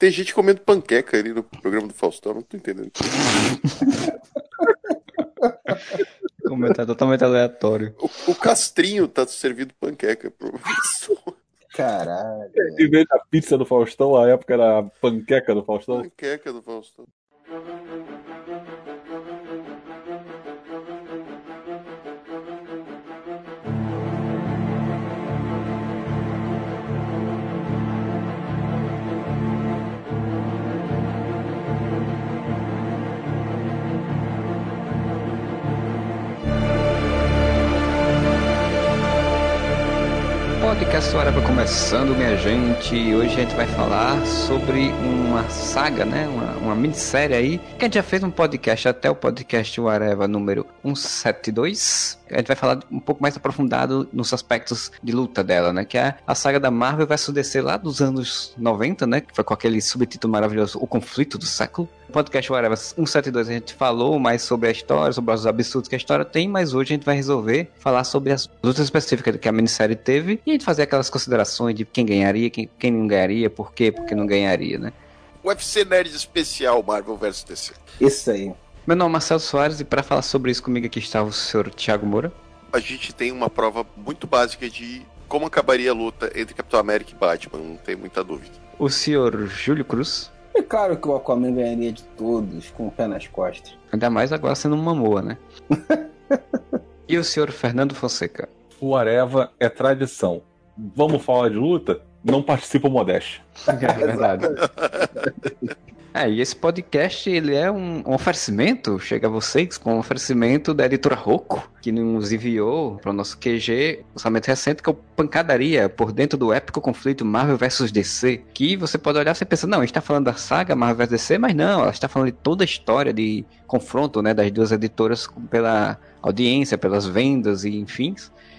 Tem gente comendo panqueca ali no programa do Faustão, não tô entendendo. Comentário totalmente aleatório. O, o Castrinho tá servindo panqueca pro professor. Caralho. Em vez da pizza do Faustão, a época era panqueca do Faustão. Panqueca do Faustão. Podcast Araba começando, minha gente. Hoje a gente vai falar sobre uma saga, né? Uma, uma minissérie aí. Que a gente já fez um podcast, até o podcast Areva número 172. A gente vai falar um pouco mais aprofundado nos aspectos de luta dela, né? Que é a saga da Marvel vs DC lá dos anos 90, né? Que foi com aquele subtítulo maravilhoso, O Conflito do Século. Podcast Whatever 172 a gente falou mais sobre a história, sobre os absurdos que a história tem, mas hoje a gente vai resolver falar sobre as lutas específicas que a minissérie teve e a gente fazer aquelas considerações de quem ganharia, quem, quem não ganharia, por quê, porque não ganharia, né? UFC Nerd Especial Marvel vs DC. Isso aí. Meu nome é Marcelo Soares e para falar sobre isso comigo aqui está o senhor Thiago Moura. A gente tem uma prova muito básica de como acabaria a luta entre Capitão América e Batman, não tem muita dúvida. O senhor Júlio Cruz. É claro que o Aquaman ganharia de todos, com o pé nas costas. Ainda mais agora sendo uma moa, né? e o senhor Fernando Fonseca. O Areva é tradição. Vamos falar de luta? Não participa o Modeste. É verdade. É, e esse podcast, ele é um, um, oferecimento, chega a vocês com um oferecimento da editora Rocco, que nos enviou para o nosso QG lançamento recente, que é o Pancadaria, por dentro do épico conflito Marvel vs DC, que você pode olhar e pensa, não, a gente está falando da saga Marvel vs DC, mas não, ela está falando de toda a história de confronto, né, das duas editoras pela audiência, pelas vendas e enfim,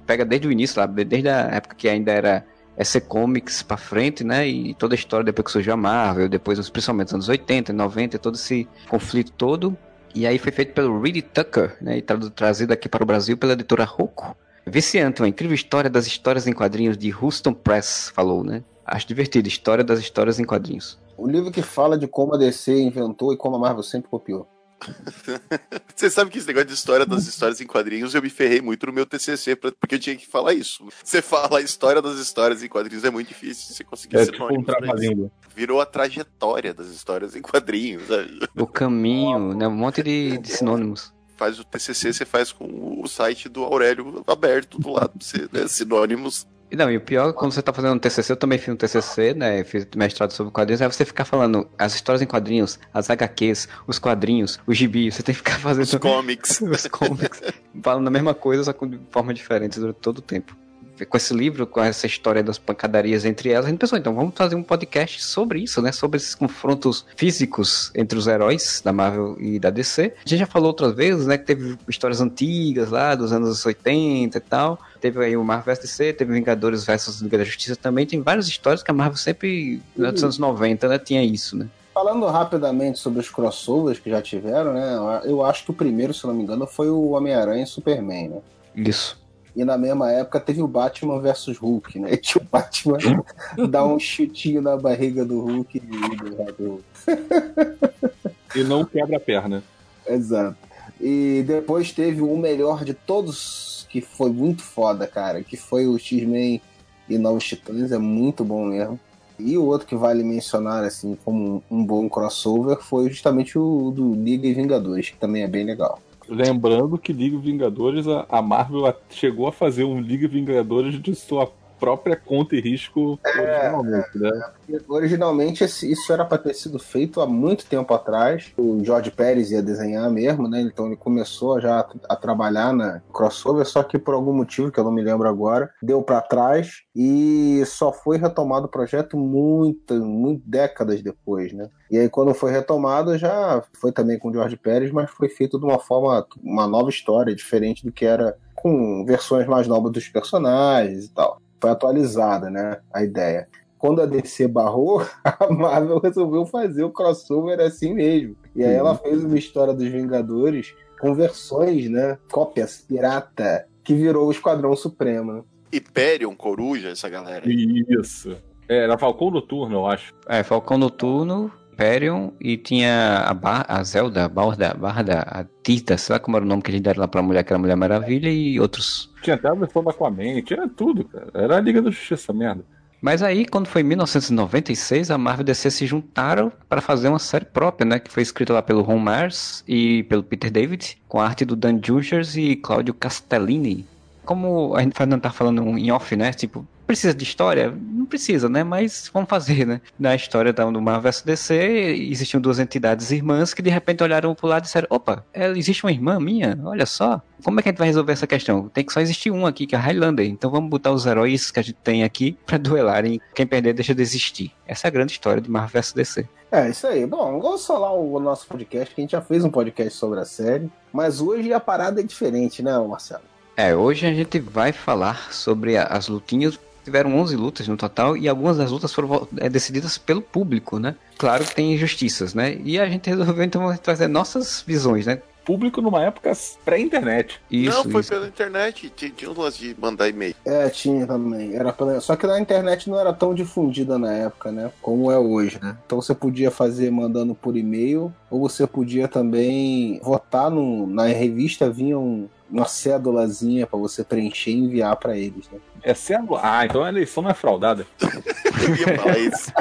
pega desde o início, lá, desde a época que ainda era SC Comics pra frente, né? E toda a história depois que surgiu a Marvel, depois, principalmente nos anos 80, 90, todo esse conflito todo. E aí foi feito pelo Reed Tucker, né? E trazido aqui para o Brasil pela editora Rocco. Viciante, uma incrível história das histórias em quadrinhos de Houston Press, falou, né? Acho divertido, história das histórias em quadrinhos. O livro que fala de como a DC inventou e como a Marvel sempre copiou. Você sabe que esse negócio de história das histórias em quadrinhos eu me ferrei muito no meu TCC porque eu tinha que falar isso. Você fala a história das histórias em quadrinhos é muito difícil. Você conseguir é tipo um Virou a trajetória das histórias em quadrinhos. Sabe? O caminho, né? Um monte de, de sinônimos faz o TCC, você faz com o site do Aurélio aberto do lado, você, né? sinônimos não, e o pior, quando você tá fazendo um TCC, eu também fiz um TCC, né, fiz mestrado sobre quadrinhos, aí você ficar falando as histórias em quadrinhos, as HQs, os quadrinhos, os gibis, você tem que ficar fazendo... Os comics. os comics, falando a mesma coisa, só com de forma diferente durante todo o tempo. Com esse livro, com essa história das pancadarias entre elas, a gente pensou, então vamos fazer um podcast sobre isso, né, sobre esses confrontos físicos entre os heróis da Marvel e da DC. A gente já falou outras vezes, né, que teve histórias antigas lá, dos anos 80 e tal, teve aí o Marvel vs DC, teve Vingadores vs Liga da Justiça também, tem várias histórias que a Marvel sempre, nos anos 90, né, tinha isso, né. Falando rapidamente sobre os crossovers que já tiveram, né, eu acho que o primeiro, se não me engano, foi o Homem-Aranha e Superman, né. Isso. E na mesma época teve o Batman versus Hulk, né? E o Batman dá um chutinho na barriga do Hulk e do E não quebra a perna. Exato. E depois teve o melhor de todos que foi muito foda, cara, que foi o X-Men e Novos Titãs, é muito bom mesmo. E o outro que vale mencionar, assim, como um bom crossover, foi justamente o do Liga e Vingadores, que também é bem legal. Lembrando que Liga Vingadores, a Marvel chegou a fazer um Liga Vingadores de sua própria conta e risco originalmente, né? Originalmente isso era para ter sido feito há muito tempo atrás. O George Pérez ia desenhar mesmo, né? Então ele começou já a trabalhar na crossover, só que por algum motivo que eu não me lembro agora, deu para trás e só foi retomado o projeto muitas, muitas décadas depois, né? E aí quando foi retomado já foi também com o George Pérez, mas foi feito de uma forma, uma nova história, diferente do que era com versões mais novas dos personagens e tal foi atualizada, né? A ideia. Quando a DC barrou, a Marvel resolveu fazer o crossover assim mesmo. E aí ela fez uma história dos Vingadores com versões, né? Cópias pirata, que virou o Esquadrão Supremo. Né? Hyperion, Coruja, essa galera. Isso. É, era Falcão Noturno, eu acho. É, Falcão Noturno, Hyperion e tinha a, Bar a Zelda, a Barda, Barda, a Tita, sei lá como era o nome que a gente deram lá pra mulher, que era Mulher Maravilha e outros. Tinha até a versão da Aquaman, tinha tudo, cara. Era a Liga da Justiça, merda. Mas aí, quando foi em 1996, a Marvel e DC se juntaram para fazer uma série própria, né? Que foi escrita lá pelo Ron Mars e pelo Peter David, com a arte do Dan Jurgens e Claudio Castellini. Como a gente não tá falando em off, né? Tipo, precisa de história? Não precisa, né? Mas vamos fazer, né? Na história da, do Marvel vs DC, existiam duas entidades irmãs que de repente olharam pro lado e disseram: opa, é, existe uma irmã minha? Olha só. Como é que a gente vai resolver essa questão? Tem que só existir um aqui, que é a Highlander. Então vamos botar os heróis que a gente tem aqui para duelarem. Quem perder deixa de existir. Essa é a grande história de Marvel vs DC. É, isso aí. Bom, vamos falar o nosso podcast, que a gente já fez um podcast sobre a série. Mas hoje a parada é diferente, né, Marcelo? É, hoje a gente vai falar sobre as lutinhas tiveram 11 lutas no total e algumas das lutas foram é, decididas pelo público, né? Claro que tem injustiças, né? E a gente resolveu então trazer nossas visões, né? Público numa época pré-internet. Não, foi isso. pela internet. Tinha, tinha um lance de mandar e-mail. É, tinha também. Era pela... Só que na internet não era tão difundida na época, né? Como é hoje, né? Então você podia fazer mandando por e-mail, ou você podia também votar no... na revista, vinha um, uma cédulazinha para você preencher e enviar para eles, né? É cédula? Ah, então a eleição não é fraudada. Eu ia falar isso.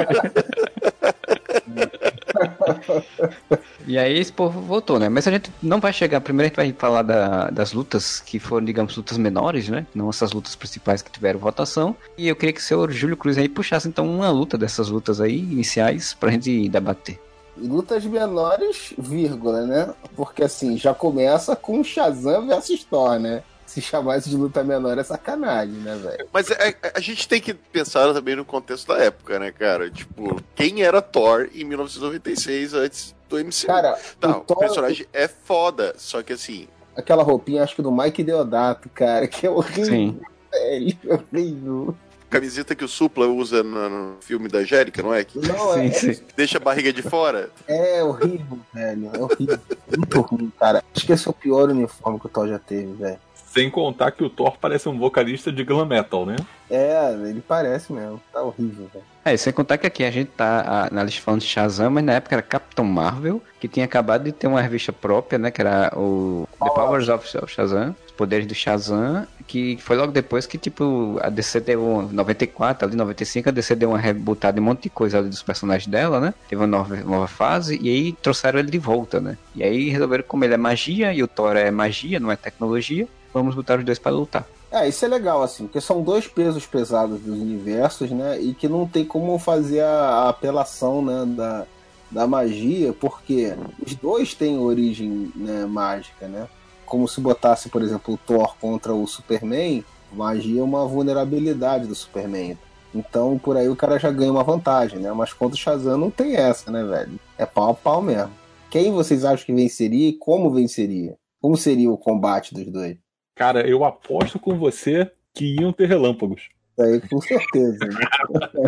e aí esse povo votou, né? Mas a gente não vai chegar. Primeiro a gente vai falar da, das lutas que foram, digamos, lutas menores, né? Não essas lutas principais que tiveram votação. E eu queria que o senhor Júlio Cruz aí puxasse então uma luta dessas lutas aí iniciais pra gente debater lutas menores, vírgula, né? Porque assim, já começa com Shazam versus Thor, né? Se chamar isso de luta menor é sacanagem, né, velho? Mas é, é, a gente tem que pensar também no contexto da época, né, cara? Tipo, quem era Thor em 1996 antes do MCU? Cara, tá, o, Thor, o personagem é foda, só que assim. Aquela roupinha, acho que do Mike Deodato, cara, que é horrível. Sim. Velho, horrível camiseta que o Supla usa no, filme da Jérica, não é? Que não, é, sim, sim. Deixa a barriga de fora. É horrível, velho. É horrível. Muito ruim, cara. Acho que esse é o pior uniforme que o Thor já teve, velho. Sem contar que o Thor parece um vocalista de glam metal, né? É, ele parece mesmo. Tá horrível, velho. É, sem contar que aqui a gente tá a, na lista falando de Shazam, mas na época era Capitão Marvel, que tinha acabado de ter uma revista própria, né? Que era o The Powers of Shazam, os poderes do Shazam, que foi logo depois que, tipo, a DC deu 94, ali 95, a DC deu uma rebutada em um monte de coisa ali dos personagens dela, né? Teve uma nova, nova fase, e aí trouxeram ele de volta, né? E aí resolveram, como ele é magia, e o Thor é magia, não é tecnologia, vamos botar os dois para lutar. É, isso é legal, assim, porque são dois pesos pesados dos universos, né? E que não tem como fazer a, apelação, né, da, da magia, porque os dois têm origem né, mágica, né? Como se botasse, por exemplo, o Thor contra o Superman, magia é uma vulnerabilidade do Superman. Então, por aí o cara já ganha uma vantagem, né? Mas contra o Shazam não tem essa, né, velho? É pau a pau mesmo. Quem vocês acham que venceria e como venceria? Como seria o combate dos dois? Cara, eu aposto com você que iam ter relâmpagos. Aí com certeza. Né?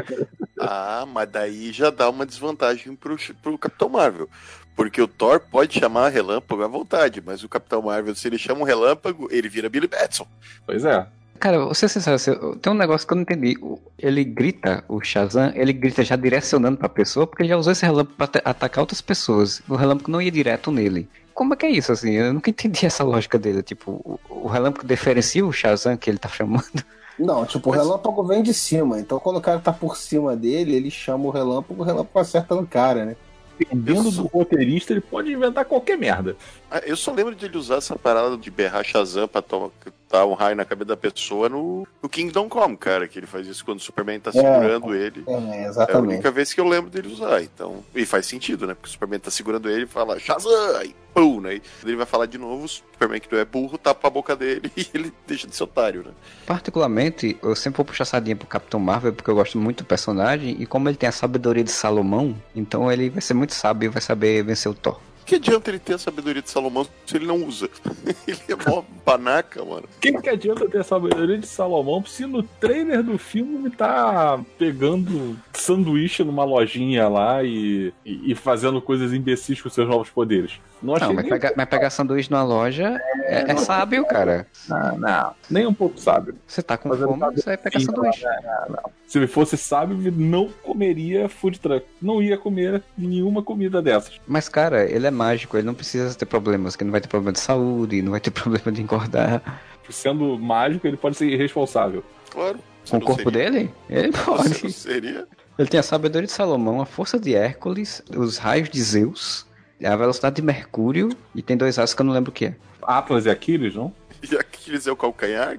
ah, mas daí já dá uma desvantagem pro, pro Capitão Marvel. Porque o Thor pode chamar relâmpago à vontade, mas o Capitão Marvel, se ele chama um relâmpago, ele vira Billy Batson. Pois é. Cara, você sincero, tem um negócio que eu não entendi. Ele grita, o Shazam, ele grita já direcionando pra pessoa, porque ele já usou esse relâmpago pra atacar outras pessoas. O relâmpago não ia direto nele. Como é que é isso, assim? Eu nunca entendi essa lógica dele. Tipo, o, relâmpago diferencia o Shazam que ele tá chamando? Não, tipo, Mas... o relâmpago vem de cima. Então quando o cara tá por cima dele, ele chama o relâmpago, o relâmpago acerta no cara, né? Dependendo do roteirista, ele pode inventar qualquer merda. Ah, eu só lembro de ele usar essa parada de berrar Shazam pra tomar, dar um raio na cabeça da pessoa no, no Kingdom Come, cara, que ele faz isso quando o Superman tá é, segurando é, ele. É, exatamente. É a única vez que eu lembro dele usar, então. E faz sentido, né? Porque o Superman tá segurando ele e fala Shazam! E pum, né? E ele vai falar de novo, o Superman que não é burro tapa a boca dele e ele deixa de ser otário, né? Particularmente, eu sempre vou puxar sardinha pro Capitão Marvel porque eu gosto muito do personagem e como ele tem a sabedoria de Salomão, então ele vai ser muito sábio e vai saber vencer o Thor. Que adianta ele ter a sabedoria de Salomão se ele não usa? ele é mó panaca, mano. O que, que adianta ter a sabedoria de Salomão se no trailer do filme tá pegando sanduíche numa lojinha lá e, e, e fazendo coisas imbecis com seus novos poderes? Não, não mas, pegar, mas pegar sanduíche numa loja é, é sábio, cara. Não, não, nem um pouco sábio. Você tá com fome, você vai pegar sanduíche. Não, não. Se ele fosse sábio, ele não comeria food truck. Não ia comer nenhuma comida dessas. Mas, cara, ele é mágico, ele não precisa ter problemas, que não vai ter problema de saúde, não vai ter problema de engordar. Sendo mágico, ele pode ser irresponsável. Claro. Com o corpo seria. dele? Ele pode. Seria. Ele tem a sabedoria de Salomão, a força de Hércules, os raios de Zeus é a velocidade de Mercúrio e tem dois asas que eu não lembro o que é. Atlas e Aquiles, não? E Aquiles é o calcanhar?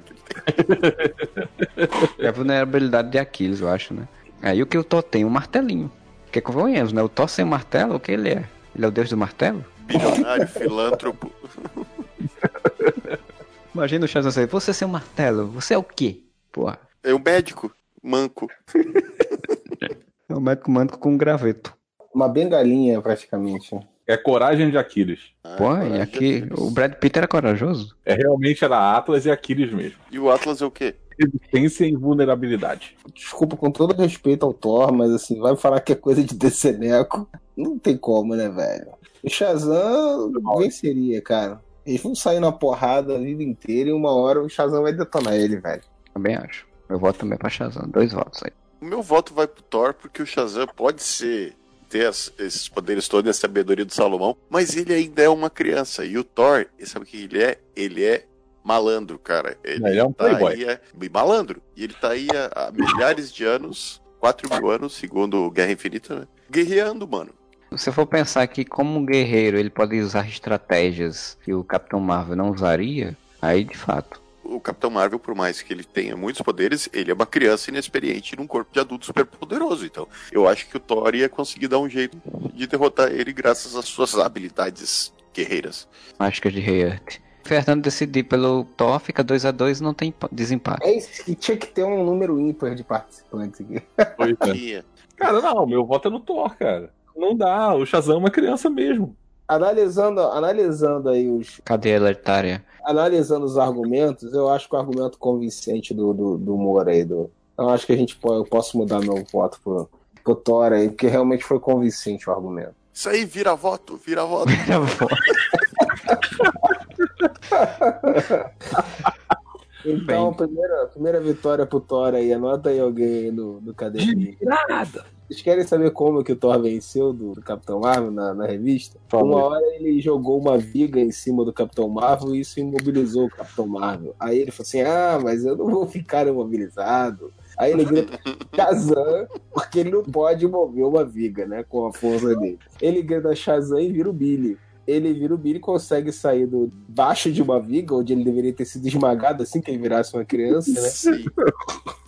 é a vulnerabilidade de Aquiles, eu acho, né? Aí o que o Thor tem? Um martelinho. Que convenhamos, né? O Thor sem martelo, o que ele é? Ele é o deus do martelo? Bilionário, filântropo. Imagina o Shazam assim, você sem um martelo, você é o quê? Porra. É um médico, manco. é um médico manco com um graveto. Uma bengalinha, praticamente. É coragem de Aquiles. Ah, Pô, e aqui o Brad Pitt era corajoso? É realmente era Atlas e Aquiles mesmo. E o Atlas é o quê? Resistência e vulnerabilidade. Desculpa, com todo respeito ao Thor, mas assim, vai falar que é coisa de Deceneco. Não tem como, né, velho? O Shazam venceria, cara. Eles vão sair na porrada a vida inteira e uma hora o Shazam vai detonar ele, velho. Também acho. Eu voto também pra Shazam. Dois votos aí. O meu voto vai pro Thor porque o Shazam pode ser ter as, esses poderes todos, a sabedoria do Salomão, mas ele ainda é uma criança. E o Thor, sabe o que ele é? Ele é malandro, cara. Ele, ele é um tá playboy. Aí, é, malandro. E ele tá aí há, há milhares de anos, 4 mil anos, segundo Guerra Infinita, né? Guerreando, mano. Se for pensar que como um guerreiro ele pode usar estratégias que o Capitão Marvel não usaria, aí de fato o Capitão Marvel, por mais que ele tenha muitos poderes, ele é uma criança inexperiente num corpo de adulto super poderoso. Então, eu acho que o Thor ia conseguir dar um jeito de derrotar ele graças às suas habilidades guerreiras. Mágicas de Rei. Fernando decidir pelo Thor, fica 2 a 2 não tem desempate. É isso, que tinha que ter um número ímpar de participantes aqui. Pois é. Cara, não, meu voto é no Thor, cara. Não dá, o Shazam é uma criança mesmo. Analisando, analisando aí os. Cadeia hereditária analisando os argumentos, eu acho que o argumento convincente do, do, do Moura aí, do, eu acho que a gente pode, eu posso mudar meu voto pro, pro Thor aí, porque realmente foi convincente o argumento. Isso aí, vira voto, vira voto. Vira voto. então, primeira, primeira vitória pro Thor aí, anota aí alguém aí no, no caderninho. Nada! Vocês querem saber como que o Thor venceu do, do Capitão Marvel na, na revista? Uma hora ele jogou uma viga em cima do Capitão Marvel e isso imobilizou o Capitão Marvel. Aí ele falou assim: Ah, mas eu não vou ficar imobilizado. Aí ele grita Shazam, porque ele não pode mover uma viga, né? Com a força dele. Ele grita Shazam e vira o Billy. Ele vira o Billy e consegue sair do baixo de uma viga, onde ele deveria ter sido esmagado assim que ele virasse uma criança, né? Sim.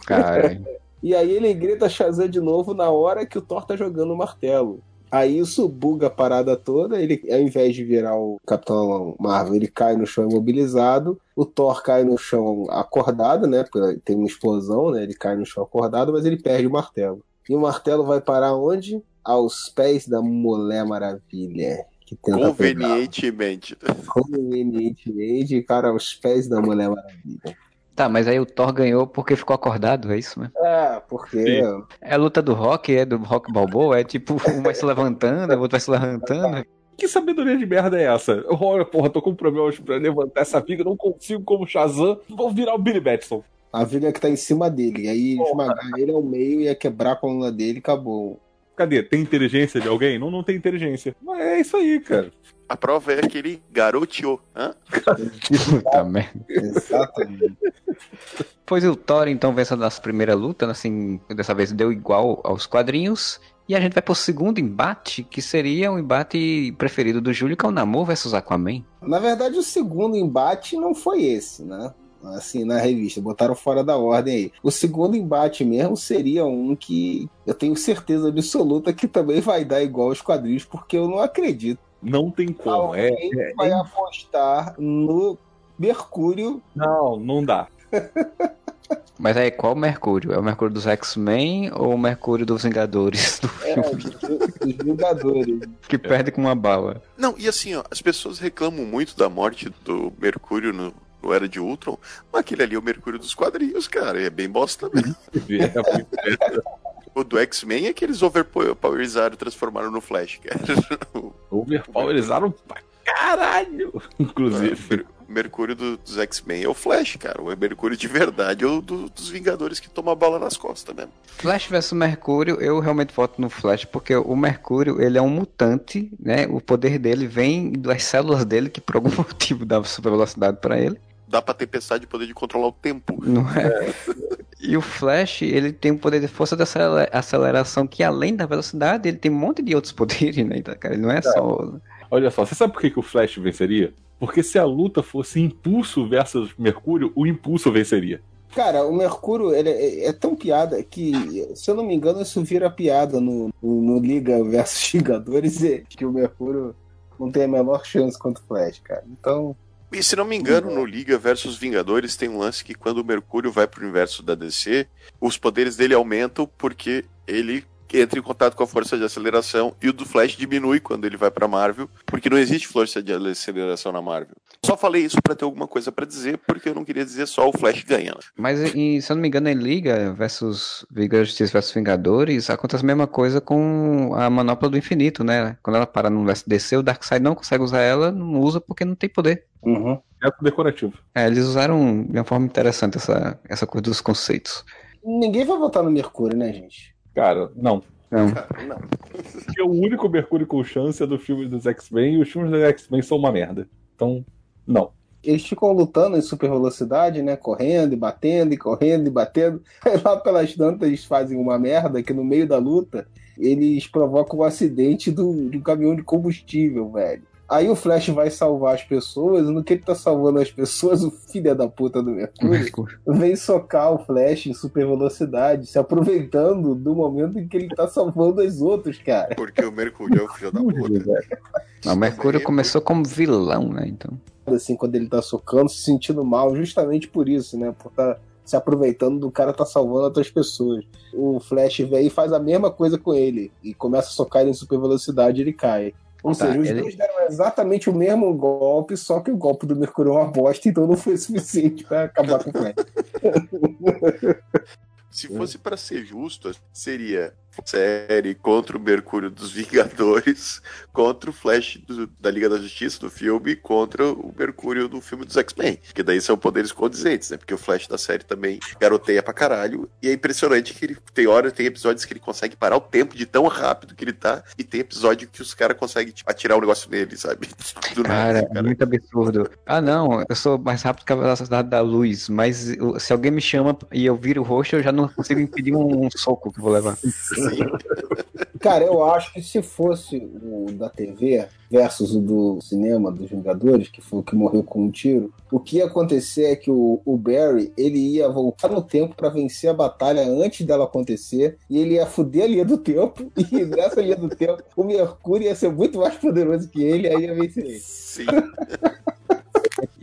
Cara. E aí ele grita Shazam de novo na hora que o Thor tá jogando o martelo. Aí isso buga a parada toda. Ele, ao invés de virar o Capitão Marvel, ele cai no chão imobilizado. O Thor cai no chão acordado, né? Porque tem uma explosão, né? Ele cai no chão acordado, mas ele perde o martelo. E o martelo vai parar onde? Aos pés da Mulher Maravilha. Que Convenientemente. Pegar. Convenientemente, cara, aos pés da Mulher Maravilha. Tá, mas aí o Thor ganhou porque ficou acordado, é isso, né? É, porque. É a luta do rock, é do rock balboa, é tipo, um vai se levantando, o outro vai se levantando. Que sabedoria de merda é essa? Olha, porra, tô com problemas pra levantar essa viga, não consigo como Shazam, vou virar o Billy Batson. A viga que tá em cima dele, aí porra. esmagar ele ao meio, ia quebrar a coluna dele e acabou. Cadê? Tem inteligência de alguém? Não, não tem inteligência. Mas é isso aí, cara. A prova é aquele garoteou. Hã? Puta merda. Exatamente. Pois o Thor então vence a nossa primeira luta, assim, dessa vez deu igual aos quadrinhos. E a gente vai pro segundo embate, que seria o embate preferido do Júlio, que é o Namor versus Aquaman. Na verdade, o segundo embate não foi esse, né? Assim, na revista, botaram fora da ordem aí. O segundo embate mesmo seria um que eu tenho certeza absoluta que também vai dar igual aos quadrinhos, porque eu não acredito não tem como. É, Alguém é, vai é... apostar no Mercúrio. Não, não dá. Mas aí, qual o Mercúrio? É o Mercúrio dos X-Men ou o Mercúrio dos Vingadores do É, filme? dos Vingadores. Que perde com uma bala. Não, e assim, ó, as pessoas reclamam muito da morte do Mercúrio no, no Era de Ultron, mas aquele ali é o Mercúrio dos quadrinhos, cara, e é bem bosta mesmo. o do X-Men é que eles overpowerizaram e transformaram no Flash, cara. Overpowerizaram pra caralho, inclusive. O Mercúrio do- dos X-Men é o Flash, cara. O Mercúrio de verdade é o do- dos Vingadores que toma a bala nas costas mesmo. Flash vs Mercúrio, eu realmente voto no Flash, porque o Mercúrio, ele é um mutante, né? O poder dele vem das células dele, que por algum motivo dá super velocidade pra ele, Dá pra tempestade poder de controlar o tempo. não é? E o Flash, ele tem o poder de força de acele- aceleração, que além da velocidade, ele tem um monte de outros poderes, né? Então, cara, ele não é só... Olha só, você sabe por que, que o Flash venceria? Porque se a luta fosse Impulso versus Mercúrio, o Impulso venceria. Cara, o Mercúrio ele é, é tão piada que, se eu não me engano, isso vira piada no, no, no Liga versus Vingadores, é que o Mercúrio não tem a menor chance contra o Flash, cara. Então, E se não me engano, no Liga versus Vingadores tem um lance que quando o Mercúrio vai pro universo da DC, os poderes dele aumentam porque ele entra em contato com a força de aceleração e o do Flash diminui quando ele vai pra Marvel, porque não existe força de aceleração na Marvel. Só falei isso pra ter alguma coisa pra dizer, porque eu não queria dizer só o Flash ganhando. Mas, em- se eu não me engano, em Liga versus Liga Justiça versus Vingadores, acontece a mesma coisa com a Manopla do Infinito, né? Quando ela para no universo DC, o Darkseid não consegue usar ela, não usa porque não tem poder. uhum. É decorativo. É, eles usaram de uma forma interessante essa, essa coisa dos conceitos. ninguém vai votar no Mercúrio, né, gente? Cara, não. Não. Cara, não. Porque o único Mercúrio com chance é do filme dos X-Men e os filmes dos X-Men são uma merda. Então, não. Eles ficam lutando em super velocidade, né? Correndo e batendo e correndo e batendo. Aí lá pelas tantas eles fazem uma merda que no meio da luta eles provocam um acidente do, do caminhão de combustível, velho. Aí o Flash vai salvar as pessoas, e no que ele tá salvando as pessoas, o filho da puta do Mercúrio Mercúrio. vem socar o Flash em super velocidade, se aproveitando do momento em que ele tá salvando os outros, cara. Porque o Mercúrio é o filho da puta. Não, o Mercúrio começou como vilão, né? Então. Assim, quando ele tá socando, se sentindo mal, justamente por isso, né? Por tá se aproveitando do cara tá salvando outras pessoas. O Flash vem e faz a mesma coisa com ele e começa a socar ele em super velocidade e ele cai. Ou Tá, seja, os ele- dois deram exatamente o mesmo golpe, só que o golpe do Mercúrio é uma bosta, então não foi suficiente pra acabar com o Flash. Se fosse pra ser justo, seria série contra o Mercúrio dos Vingadores, contra o Flash do- da Liga da Justiça do filme, contra o Mercúrio do filme dos X-Men. Que daí são poderes condizentes, né? Porque o Flash da série também garoteia pra caralho. E é impressionante que ele tem hora, tem episódios que ele consegue parar o tempo de tão rápido que ele tá, e tem episódio que os caras conseguem tipo, atirar o negócio nele, sabe? Do Cara, nada, é muito absurdo. Ah, não, eu sou mais rápido que a velocidade da luz, mas se alguém me chama e eu viro o rosto, eu já não consigo impedir um, um soco que eu vou levar. Sim. Cara, eu acho que se fosse o da TV versus o do cinema dos Vingadores, que foi o que morreu com um tiro, o que ia acontecer é que o, o Barry ele ia voltar no tempo pra vencer a batalha antes dela acontecer e ele ia fuder a linha do tempo e nessa linha do tempo o Mercúrio ia ser muito mais poderoso que ele e aí ia vencer ele. Sim.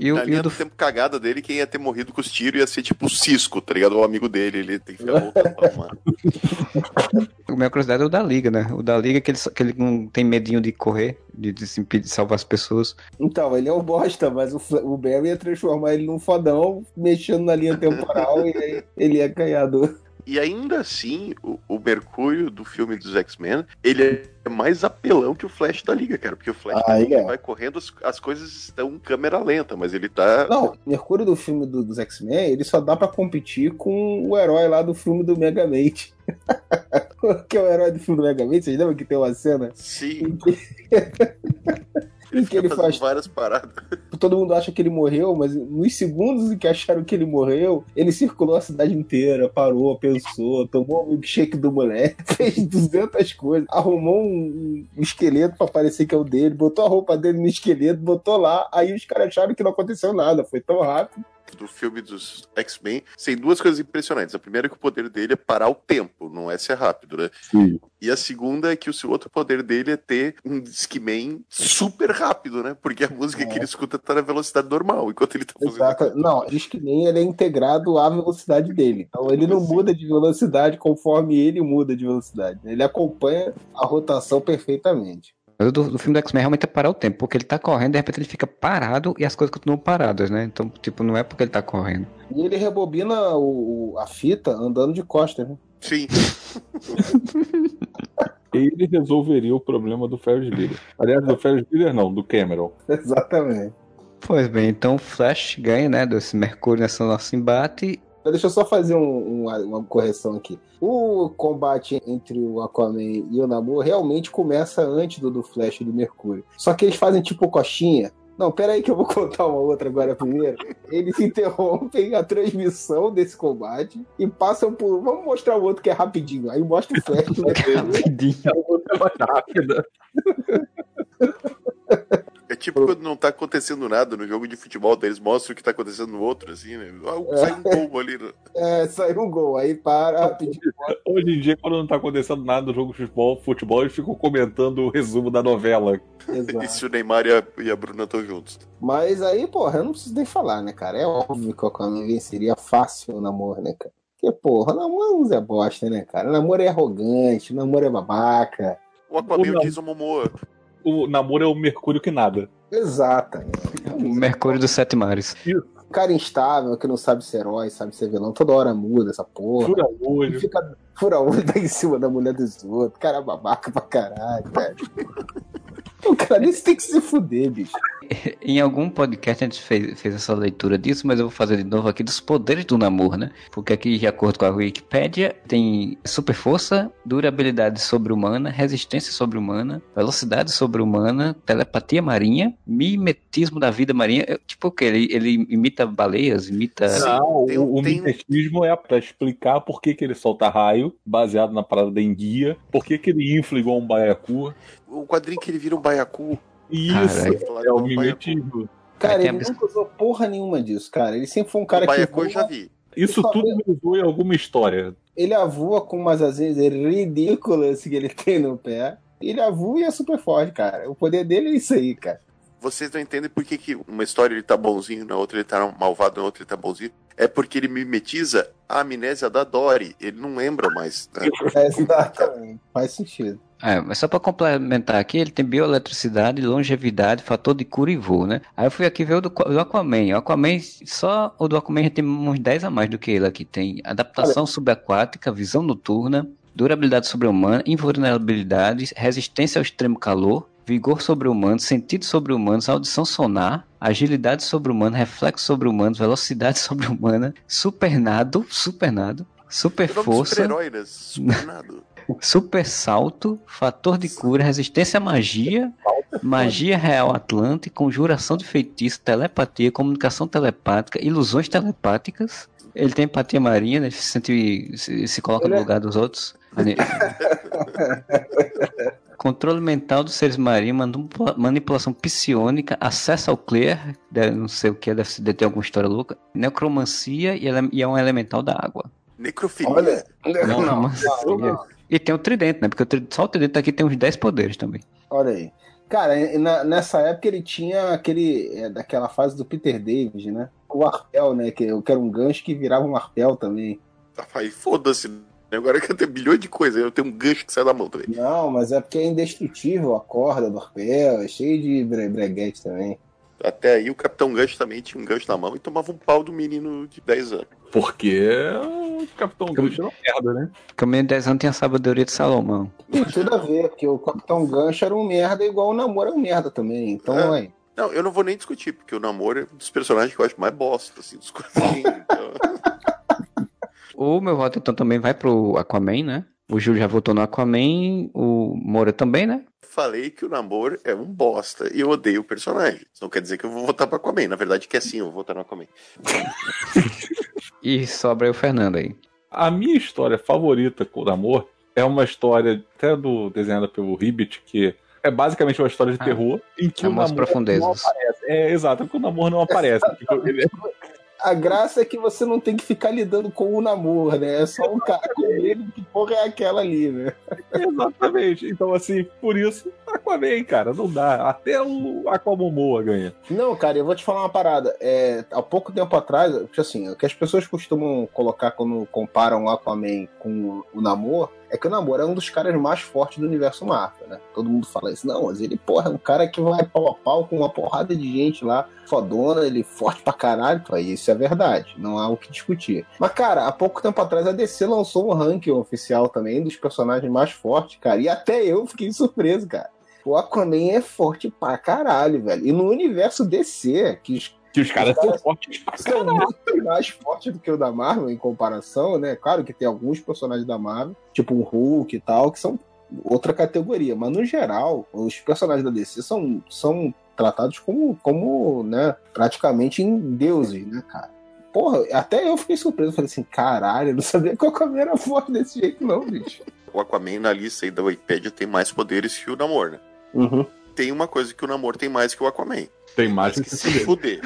E o, Na e o linha do do tempo cagada dele, quem ia ter morrido com os tiros ia ser tipo o Cisco, tá ligado? O amigo dele, ele tem que ficar voltando pra mano. A minha curiosidade é o da Liga, né? O da Liga é que ele, que ele não tem medinho de correr, de, de se impedir de salvar as pessoas. Então, ele é um bosta, mas o, o Barry ia transformar ele num fodão, mexendo na linha temporal e aí ele ia ganhar do. E ainda assim, o, o Mercúrio do filme dos X-Men, ele é mais apelão que o Flash da Liga, cara. Porque o Flash Ah, da Liga é. vai correndo, as, as coisas estão câmera lenta, mas ele tá. Não, Mercúrio do filme do- dos X-Men, ele só dá pra competir com o herói lá do filme do Megamente. que é o herói do filme do Megamente, vocês lembram que tem uma cena Sim, em que, ele faz. várias paradas. Todo mundo acha que ele morreu, mas nos segundos em que acharam que ele morreu, ele circulou a cidade inteira, parou, pensou, tomou um milkshake do moleque, fez 200 coisas, arrumou um, um esqueleto pra parecer que é o dele, botou a roupa dele no esqueleto, botou lá, aí os caras acharam que não aconteceu nada, foi tão rápido do filme dos X-Men, tem duas coisas impressionantes. A primeira é que o poder dele é parar o tempo, não é ser rápido, né? Sim. E a segunda é que o seu outro poder dele é ter um Discman super rápido, né? Porque a música É. que ele escuta tá na velocidade normal, enquanto ele tá fazendo. Exato. Não, que nem ele é integrado à velocidade dele. Então ele não muda de velocidade conforme ele muda de velocidade. Ele acompanha a rotação perfeitamente. Mas o do, do filme do X-Men realmente é parar o tempo, porque ele tá correndo, de repente ele fica parado e as coisas continuam paradas, né? Então, tipo, não é porque ele tá correndo. E ele rebobina o, o- a fita andando de costas, né? Sim. Ele resolveria o problema do Ferris Bueller. Aliás, do Ferris Bueller não, do Cameron. Exatamente. Pois bem, então o Flash ganha, né, desse Mercúrio nesse nosso embate. Deixa eu só fazer um- uma, uma correção aqui. O combate entre o Aquaman e o Namor realmente começa antes do, do Flash e do Mercúrio. Só que eles fazem tipo coxinha. Não, pera aí que eu vou contar uma outra agora primeiro. Eles interrompem a transmissão desse combate e passam por. Vamos mostrar o outro que é rapidinho. Aí mostra o Flash o Mercúrio. Rapidinho. É mais rápida. É tipo quando não tá acontecendo nada no jogo de futebol, daí eles mostram o que tá acontecendo no outro, assim, né? Ah, Sai um gol ali. né? É, saiu um gol. Aí para rapidinho. Hoje em dia, quando não tá acontecendo nada no jogo de futebol, futebol eles ficam comentando o resumo da novela. E Exato. se o Neymar e a, e a Bruna estão juntos. Mas aí, porra, eu não preciso nem falar, né, cara? É óbvio que o Aquaman venceria fácil o namoro, né, cara? Porque, porra, o namoro é bosta, né, cara? O namoro é arrogante, o namoro é babaca. O Aquaman e o Momoa. O namoro é o Mercúrio que nada. Exatamente. O Mercúrio dos Sete Mares. Cara instável, que não sabe ser herói, sabe ser vilão, toda hora muda essa porra. Fura E olho. fica fura olho tá em cima da mulher dos outros. Cara babaca pra caralho, velho. O cara desse tem que se fuder, bicho. Em algum podcast a gente fez, fez essa leitura disso, mas eu vou fazer de novo aqui dos poderes do namoro, né? Porque aqui, de acordo com a Wikipedia, tem super força, durabilidade sobre-humana, resistência sobre-humana, velocidade sobre-humana, telepatia marinha, mimetismo da vida marinha. Eu- Tipo o que? Ele, ele imita baleias, imita. Não, tem o, o tem um- mimetismo é pra explicar por que, que ele solta raio, baseado na parada da enguia, por que, que ele infla igual um baiacu. O quadrinho que ele vira um baiacu. Isso Caralho. é o mimetismo. Cara, tem ele a nunca usou porra nenhuma disso, cara. Ele sempre foi um cara o que baiacu eu voa, já vi. Isso tudo me usou em alguma história. ele avua com umas asinhas ridículas que ele tem no pé. Ele avua e é super forte, cara. O poder dele é isso aí, cara. Vocês não entendem por que, que uma história ele tá bonzinho, na outra ele tá malvado, na outra ele tá bonzinho. É porque ele mimetiza a amnésia da Dory. Ele não lembra mais. né? É, exatamente. Faz sentido. É, mas só pra complementar aqui, ele tem bioeletricidade, longevidade, fator de cura e voo, né? Aí eu fui aqui ver o do, do Aquaman. O Aquaman, só o do Aquaman já tem uns 10 a mais do que ele aqui. Tem adaptação subaquática, visão noturna, durabilidade sobre-humana, invulnerabilidade, resistência ao extremo calor, vigor sobre-humano, sentido sobre-humanos, audição sonar, agilidade sobre-humana, reflexo sobre-humano, velocidade sobre-humana, supernado, supernado, super força, super-herói, né? Supernado. Super salto, fator de cura, resistência à magia, magia real atlante, conjuração de feitiço, telepatia, comunicação telepática, ilusões telepáticas. Ele tem empatia marinha, né? Se, sente, se, se coloca Ele no é- lugar dos outros. Controle mental dos seres marinhos, manipula- manipulação psionica, acesso ao clear, não sei o que, deve ser- deve ter alguma história louca, necromancia e, ele- e é um elemental da água. Necrofilia. Olha, não, Necromancia. não, não. E tem o tridente, né? Porque só o tridente aqui tem uns 10 poderes também. Olha aí. Cara, na- nessa época ele tinha aquele. é, daquela fase do Peter David, né? O arpel, né? Que, que era um gancho que virava um arpel também. Aí foda-se. Agora que eu tenho bilhões de coisas, eu tenho um gancho que sai da mão também. Não, mas é porque é indestrutível a corda do arpel, é cheio de bre breguete também. Até aí o Capitão Gancho também tinha um gancho na mão e tomava um pau do menino de 10 anos. Porque o Capitão Gancho é uma merda, né? Porque o menino de 10 anos tem a sabedoria de Salomão. Tem tudo a ver, porque o Capitão Gancho era um merda, igual o Namor é um merda também. Então, É. Não, eu não vou nem discutir, porque o namoro é um dos personagens que eu acho mais bosta, assim, dos. Então... O meu voto então também vai pro Aquaman, né? O Júlio já votou no Aquaman, o Moura também, né? Falei que o namoro é um bosta e eu odeio o personagem. Isso não quer dizer que eu vou votar pro Aquaman. Na verdade, que é sim, eu vou votar no Aquaman. E sobra aí o Fernando aí. A minha história favorita com o Namor é uma história até do desenhada pelo Ribbit, que é basicamente uma história de Ah. terror em que o Amor às Namor não aparece. É, exato, porque o Namor não aparece. Tipo, ele- A graça é que você não tem que ficar lidando com o namoro, né? É só um cara com ele que porra é aquela ali, né? Exatamente. Então, assim, por isso, Aquaman, cara, não dá. Até o Aquamomoa ganha. Não, cara, eu vou te falar uma parada. É, há pouco tempo atrás, assim, o que as pessoas costumam colocar quando comparam o Aquaman com o Namor é que o Namor é um dos caras mais fortes do universo Marvel, né? Todo mundo fala isso. Não, mas ele, porra, é um cara que vai pau a pau com uma porrada de gente lá, fodona, ele forte pra caralho. Pô, isso é verdade, não há o que discutir. Mas, cara, há pouco tempo atrás a DC lançou um ranking oficial também dos personagens mais fortes, cara. E até eu fiquei surpreso, cara. O Aquaman é forte pra caralho, velho. E no universo DC, que que os caras, são fortes pra São muito mais fortes do que o da Marvel em comparação, né? Claro que tem alguns personagens da Marvel, tipo o Hulk e tal, que são outra categoria. Mas no geral, os personagens da DC são, são tratados como, como né, praticamente em deuses, né, cara? Porra, até eu fiquei surpreso. Falei assim, caralho, eu não sabia que o Aquaman era forte desse jeito, não, bicho. O Aquaman na lista aí da Wikipedia tem mais poderes que o Namor, né? Uhum. Tem uma coisa que o Namor tem mais que o Aquaman. Tem mais que, que se fuder.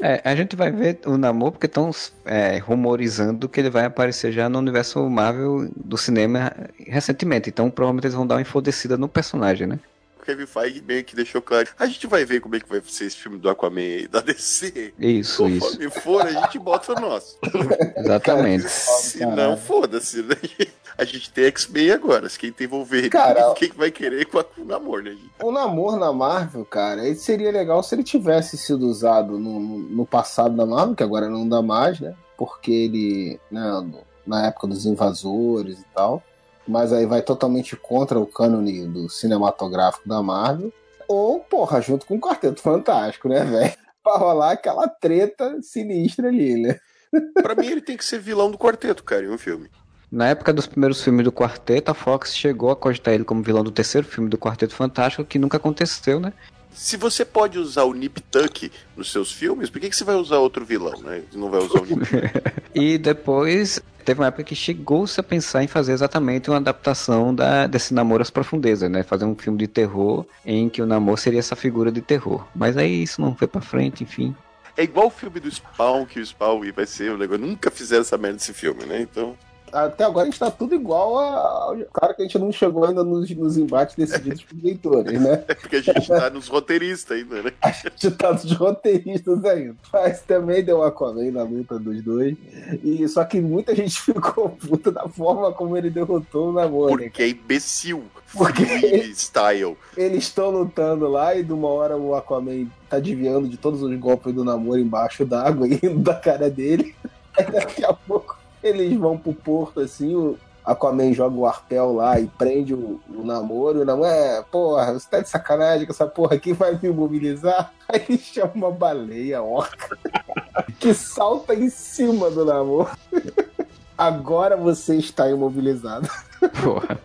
É, a gente vai ver o Namor porque estão é, rumorizando que ele vai aparecer já no universo Marvel do cinema recentemente. Então provavelmente eles vão dar uma enfodecida no personagem, né? O Kevin Feige meio que deixou claro. A gente vai ver como é que vai ser esse filme do Aquaman aí, da DC. Isso, Conforme isso. for, a gente bota o nosso. Exatamente. Se não, foda-se, né? A gente tem X-Men agora. Se quem tem Wolverine, Cara, quem vai querer com o namoro, né? O namoro na Marvel, cara, ele seria legal se ele tivesse sido usado no, no passado da Marvel, que agora não dá mais, né? Porque ele, né, na época dos invasores e tal. Mas aí vai totalmente contra o cânone do cinematográfico da Marvel. Ou, porra, junto com o Quarteto Fantástico, né, velho? Pra rolar aquela treta sinistra ali, né? Pra mim, ele tem que ser vilão do quarteto, cara, em um filme. Na época dos primeiros filmes do Quarteto, a Fox chegou a cogitar ele como vilão do terceiro filme do Quarteto Fantástico, que nunca aconteceu, né? Se você pode usar o Nip Tuck nos seus filmes, por que, que você vai usar outro vilão, né? Não vai usar o Nip E depois teve uma época que chegou-se a pensar em fazer exatamente uma adaptação da, desse Namoro às Profundezas, né? Fazer um filme de terror em que o Namor seria essa figura de terror. Mas aí isso não foi pra frente, enfim. É igual o filme do Spawn, que o Spawn vai ser o negócio. Nunca fizeram essa merda desse filme, né? Então. Até agora a gente tá tudo igual a. Claro que a gente não chegou ainda nos, nos embates decididos por leitores, né? É porque a gente tá nos roteiristas ainda, né? A gente tá dos roteiristas ainda. Mas também deu Aquaman na luta dos dois. E só que muita gente ficou puta da forma como ele derrotou o namoro. né? Porque é imbecil. Porque- Free style. Eles estão lutando lá e de uma hora o Aquaman tá desviando de todos os golpes do namoro embaixo d'água, indo da cara dele. Aí daqui a pouco eles vão pro porto assim, o Aquaman joga o arpel lá e prende o, o namoro. E o namoro é, porra, você tá de sacanagem com essa porra aqui, vai me mobilizar? Aí ele chama uma baleia orca que salta em cima do namoro. Agora você está imobilizado. Porra.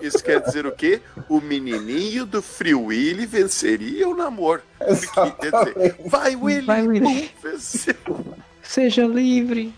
Isso quer dizer o quê? O menininho do Free Willy venceria o namoro. Porque, quer dizer, vai Willy, Vai, Willy. Seja livre.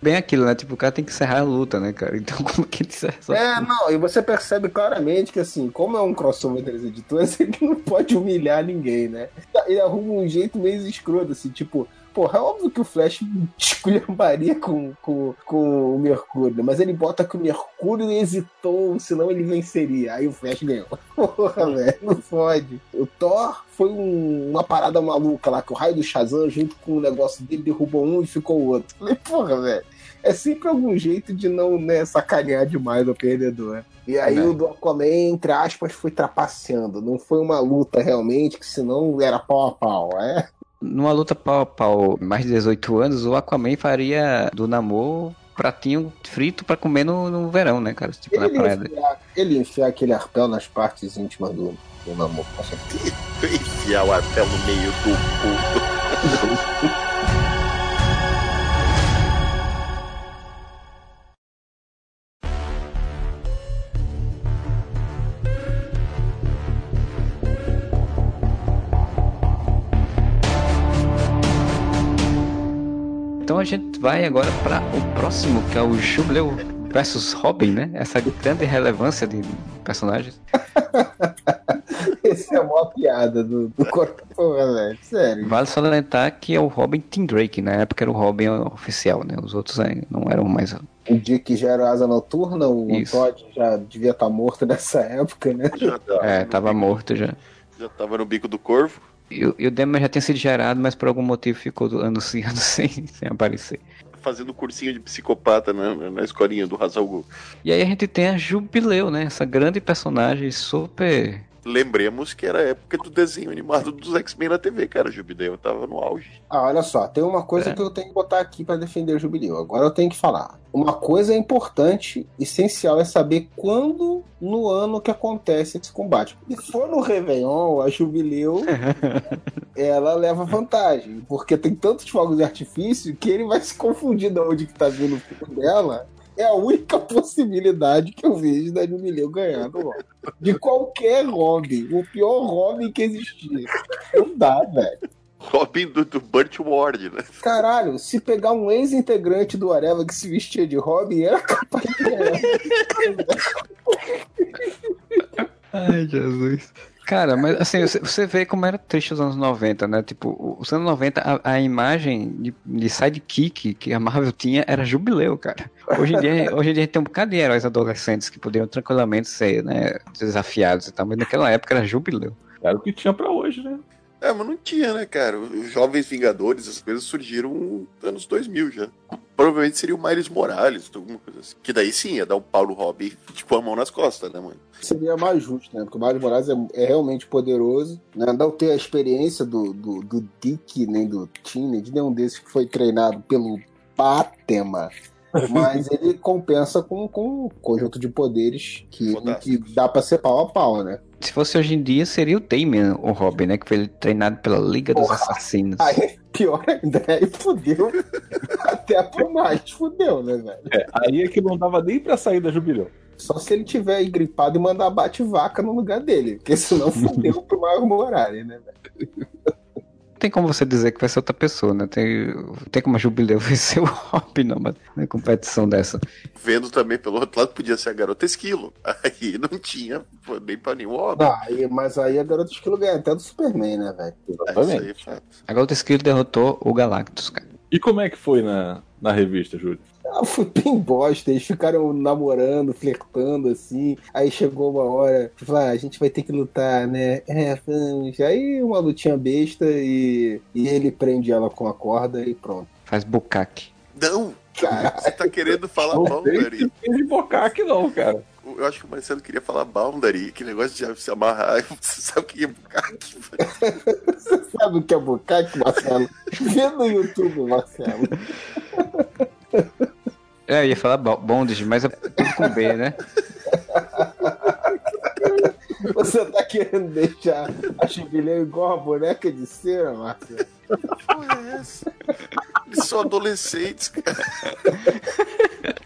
Bem aquilo, né? Tipo, o cara tem que encerrar a luta, né, cara? Então como que ele encerra essa É, não, e você percebe claramente que, assim, como é um crossover das editoras, ele não pode humilhar ninguém, né? Ele arruma um jeito meio escroto, assim, tipo, porra, é óbvio que o Flash esculhambaria com, com, com o Mercúrio, mas ele bota que o Mercúrio hesitou, senão ele venceria. Aí o Flash ganhou. Porra, velho, não fode. O Thor foi um- uma parada maluca lá, que o raio do Shazam, junto com o negócio dele, derrubou um e ficou o outro. Falei, porra, velho. É sempre algum jeito de não né, sacanear demais o perdedor. E aí Né. o do Aquaman, entre aspas, foi trapaceando. Não foi uma luta realmente, que senão era pau a pau. É? Numa luta pau a pau, mais de 18 anos, o Aquaman faria do namoro pratinho frito pra comer no, no verão, né, cara? Tipo, na Ele praia. ia, enfiar, ele ia enfiar aquele arpel nas partes íntimas do, do namoro. com certeza. Enfiar o arpel no meio do cu. Então a gente vai agora para o próximo, que é o Jubileu versus Robin, né? Essa grande relevância de personagens. Essa é a maior piada do, do corpo, velho. Sério. Vale salientar que é o Robin Tim Drake, na época era o Robin oficial, né? Os outros aí não eram mais. O Dick já era asa noturna, o Isso. Todd já devia estar morto nessa época, né? Já tava, É, no tava morto já. Já tava no bico do corvo. E, o- o Demon já tinha sido gerado, mas por algum motivo ficou anos sem, sem aparecer. Fazendo cursinho de psicopata na, na, escolinha do Hazal Gu. E aí a gente tem a Jubileu, né? Essa grande personagem super. Lembremos que era a época do desenho animado dos X-Men na TV, cara. Jubileu tava no auge. Ah, olha só, tem uma coisa É. que eu tenho que botar aqui pra defender o Jubileu. Agora eu tenho que falar. Uma coisa importante, essencial, é saber quando no ano que acontece esse combate. Se for no Réveillon, a Jubileu, ela leva vantagem. Porque tem tantos fogos de artifício que ele vai se confundir de onde que tá vindo o fogo dela. É a única possibilidade que eu vejo da Jubileu ganhar no Robin. De qualquer Robin. O pior Robin que existia. Não dá, velho. Robin do, do Burt Ward, né? Caralho, se pegar um ex-integrante do Areva que se vestia de Robin, era capaz de ganhar. Ai, Jesus. Cara, mas assim, você- vê como era triste os anos 90, né? Tipo, os anos 90, a, a imagem de, de sidekick que a Marvel tinha era jubileu, cara. Hoje em, dia, hoje em dia tem um bocado de heróis adolescentes que poderiam tranquilamente ser, né, desafiados e tal, mas naquela época era jubileu. Era o que tinha pra hoje, né? É, mas não tinha, né, cara? Os Jovens Vingadores, essas coisas surgiram nos anos 2000 já. Provavelmente seria o Miles Morales, alguma coisa assim. Que daí sim ia dar um Paulo Robin, tipo, a mão nas costas, né, mano? Seria mais justo, né? Porque o Miles Morales é, é realmente poderoso. Né? Não ter a experiência do, do, do Dick, nem do Teenage, nenhum desses que foi treinado pelo Batema. Mas ele compensa com, com um conjunto de poderes que, que dá pra ser pau a pau, né? Se fosse hoje em dia, seria o Damian, o Robin, né? Que foi treinado pela Liga dos Porra. Assassinos. Aí, pior ainda, aí fudeu. Até pro mais fudeu, né, velho? É, aí é que não dava nem pra sair da Jubileu. Só se ele tiver aí gripado e mandar bate-vaca no lugar dele. Porque senão fudeu pro Miles Morales, né, velho? Não tem como você dizer que vai ser outra pessoa, né? Tem, tem como a Jubileu vencer o Robin numa, numa competição dessa. Vendo também pelo outro lado, podia ser a garota esquilo. Aí não tinha nem pra nenhum. Não, aí- mas aí a garota esquilo ganha até do Superman, né, velho? É, Exatamente. aí é. A Golden Skill derrotou o Galactus, cara. E como é que foi na, na revista, Júlio? Ah, foi bem bosta. Eles ficaram namorando, flertando, assim. Aí chegou uma hora, tipo, ah, a gente vai ter que lutar, né? É, vamos. Aí uma lutinha besta e, e ele prende ela com a corda e pronto. Faz bucaque. Não! Caralho. Você tá querendo falar Não boundary. tem de bocaque não, cara. Eu acho que o Marcelo queria falar boundary, que negócio de se amarrar. Você sabe o que é bucaque? Você sabe o que é bucaque, Marcelo? Vê no YouTube, Marcelo. É, eu ia falar bo- bondage, mas é tudo com B, né? Você tá querendo deixar a Jubileu igual a boneca de cera, Marcelo? Que porra é essa? Eles são adolescentes, cara.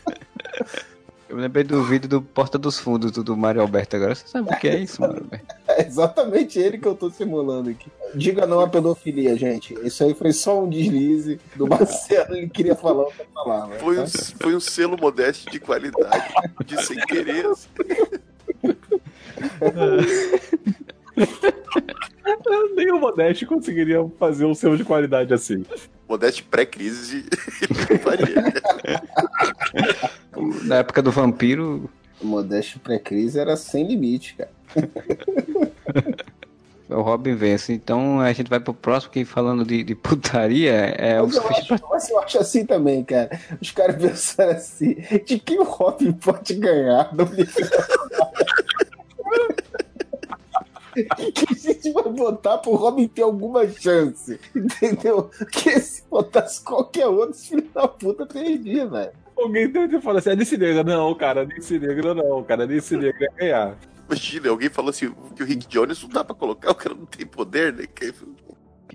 Eu lembrei do vídeo do Porta dos Fundos do, do Mário Alberto agora. Você sabe o que é isso, Mário Alberto? É exatamente ele que eu tô simulando aqui. Diga não à pedofilia, gente. Isso aí foi só um deslize do Marcelo. Ele queria falar outra palavra. Foi tá? um, foi um selo modesto de qualidade, de sem querer. Nem o Modeste conseguiria fazer um selo de qualidade assim. Modeste pré-crise, ele faria. Na época do vampiro, O Modeste pré-crise era sem limite, cara. o Robin vence. Então a gente vai pro próximo que falando de, de putaria é o Mas eu, suficiente acho, mas eu acho assim também, cara. Os caras pensaram assim: de quem o Robin pode ganhar no que a gente vai botar pro Robin ter alguma chance? Entendeu? Que se botasse qualquer outro, esse filho da puta perdia, velho. Alguém deve ter falado assim, a Nice Negra. Não, cara, Nice Negra não, cara, Nice Negra ia ganhar. Imagina, alguém falou assim que o Rick Jones não dá pra colocar, o cara não tem poder, né?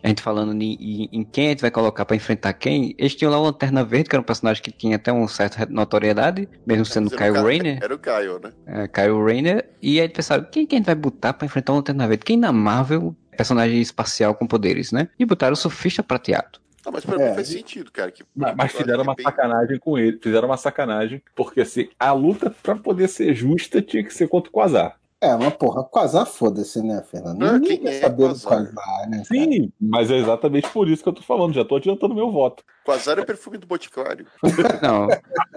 A gente falando em, em- em quem a gente vai colocar pra enfrentar quem, eles tinham lá o Lanterna Verde, que era um personagem que tinha até uma certa notoriedade, mesmo sendo Kyle o Ky- Rayner. Era o Kyle, né? É, Kyle Rayner. E aí pensaram, quem que a gente vai botar pra enfrentar o Lanterna Verde? Quem na Marvel, personagem espacial com poderes, né? E botaram o Surfista Prateado. Não, mas pra É. mim faz sentido, cara. Que, Mas, mas fizeram uma bem- sacanagem com ele. Fizeram uma sacanagem, porque assim, a luta, pra poder ser justa, tinha que ser contra o Quasar. É, mas porra, Quasar foda-se, né, Fernando? Ah, Ninguém quem quer é saber do Quasar? Quasar, né? cara? Sim, mas é exatamente por isso que eu tô falando. Já tô adiantando meu voto. Quasar é perfume do Boticário. Não,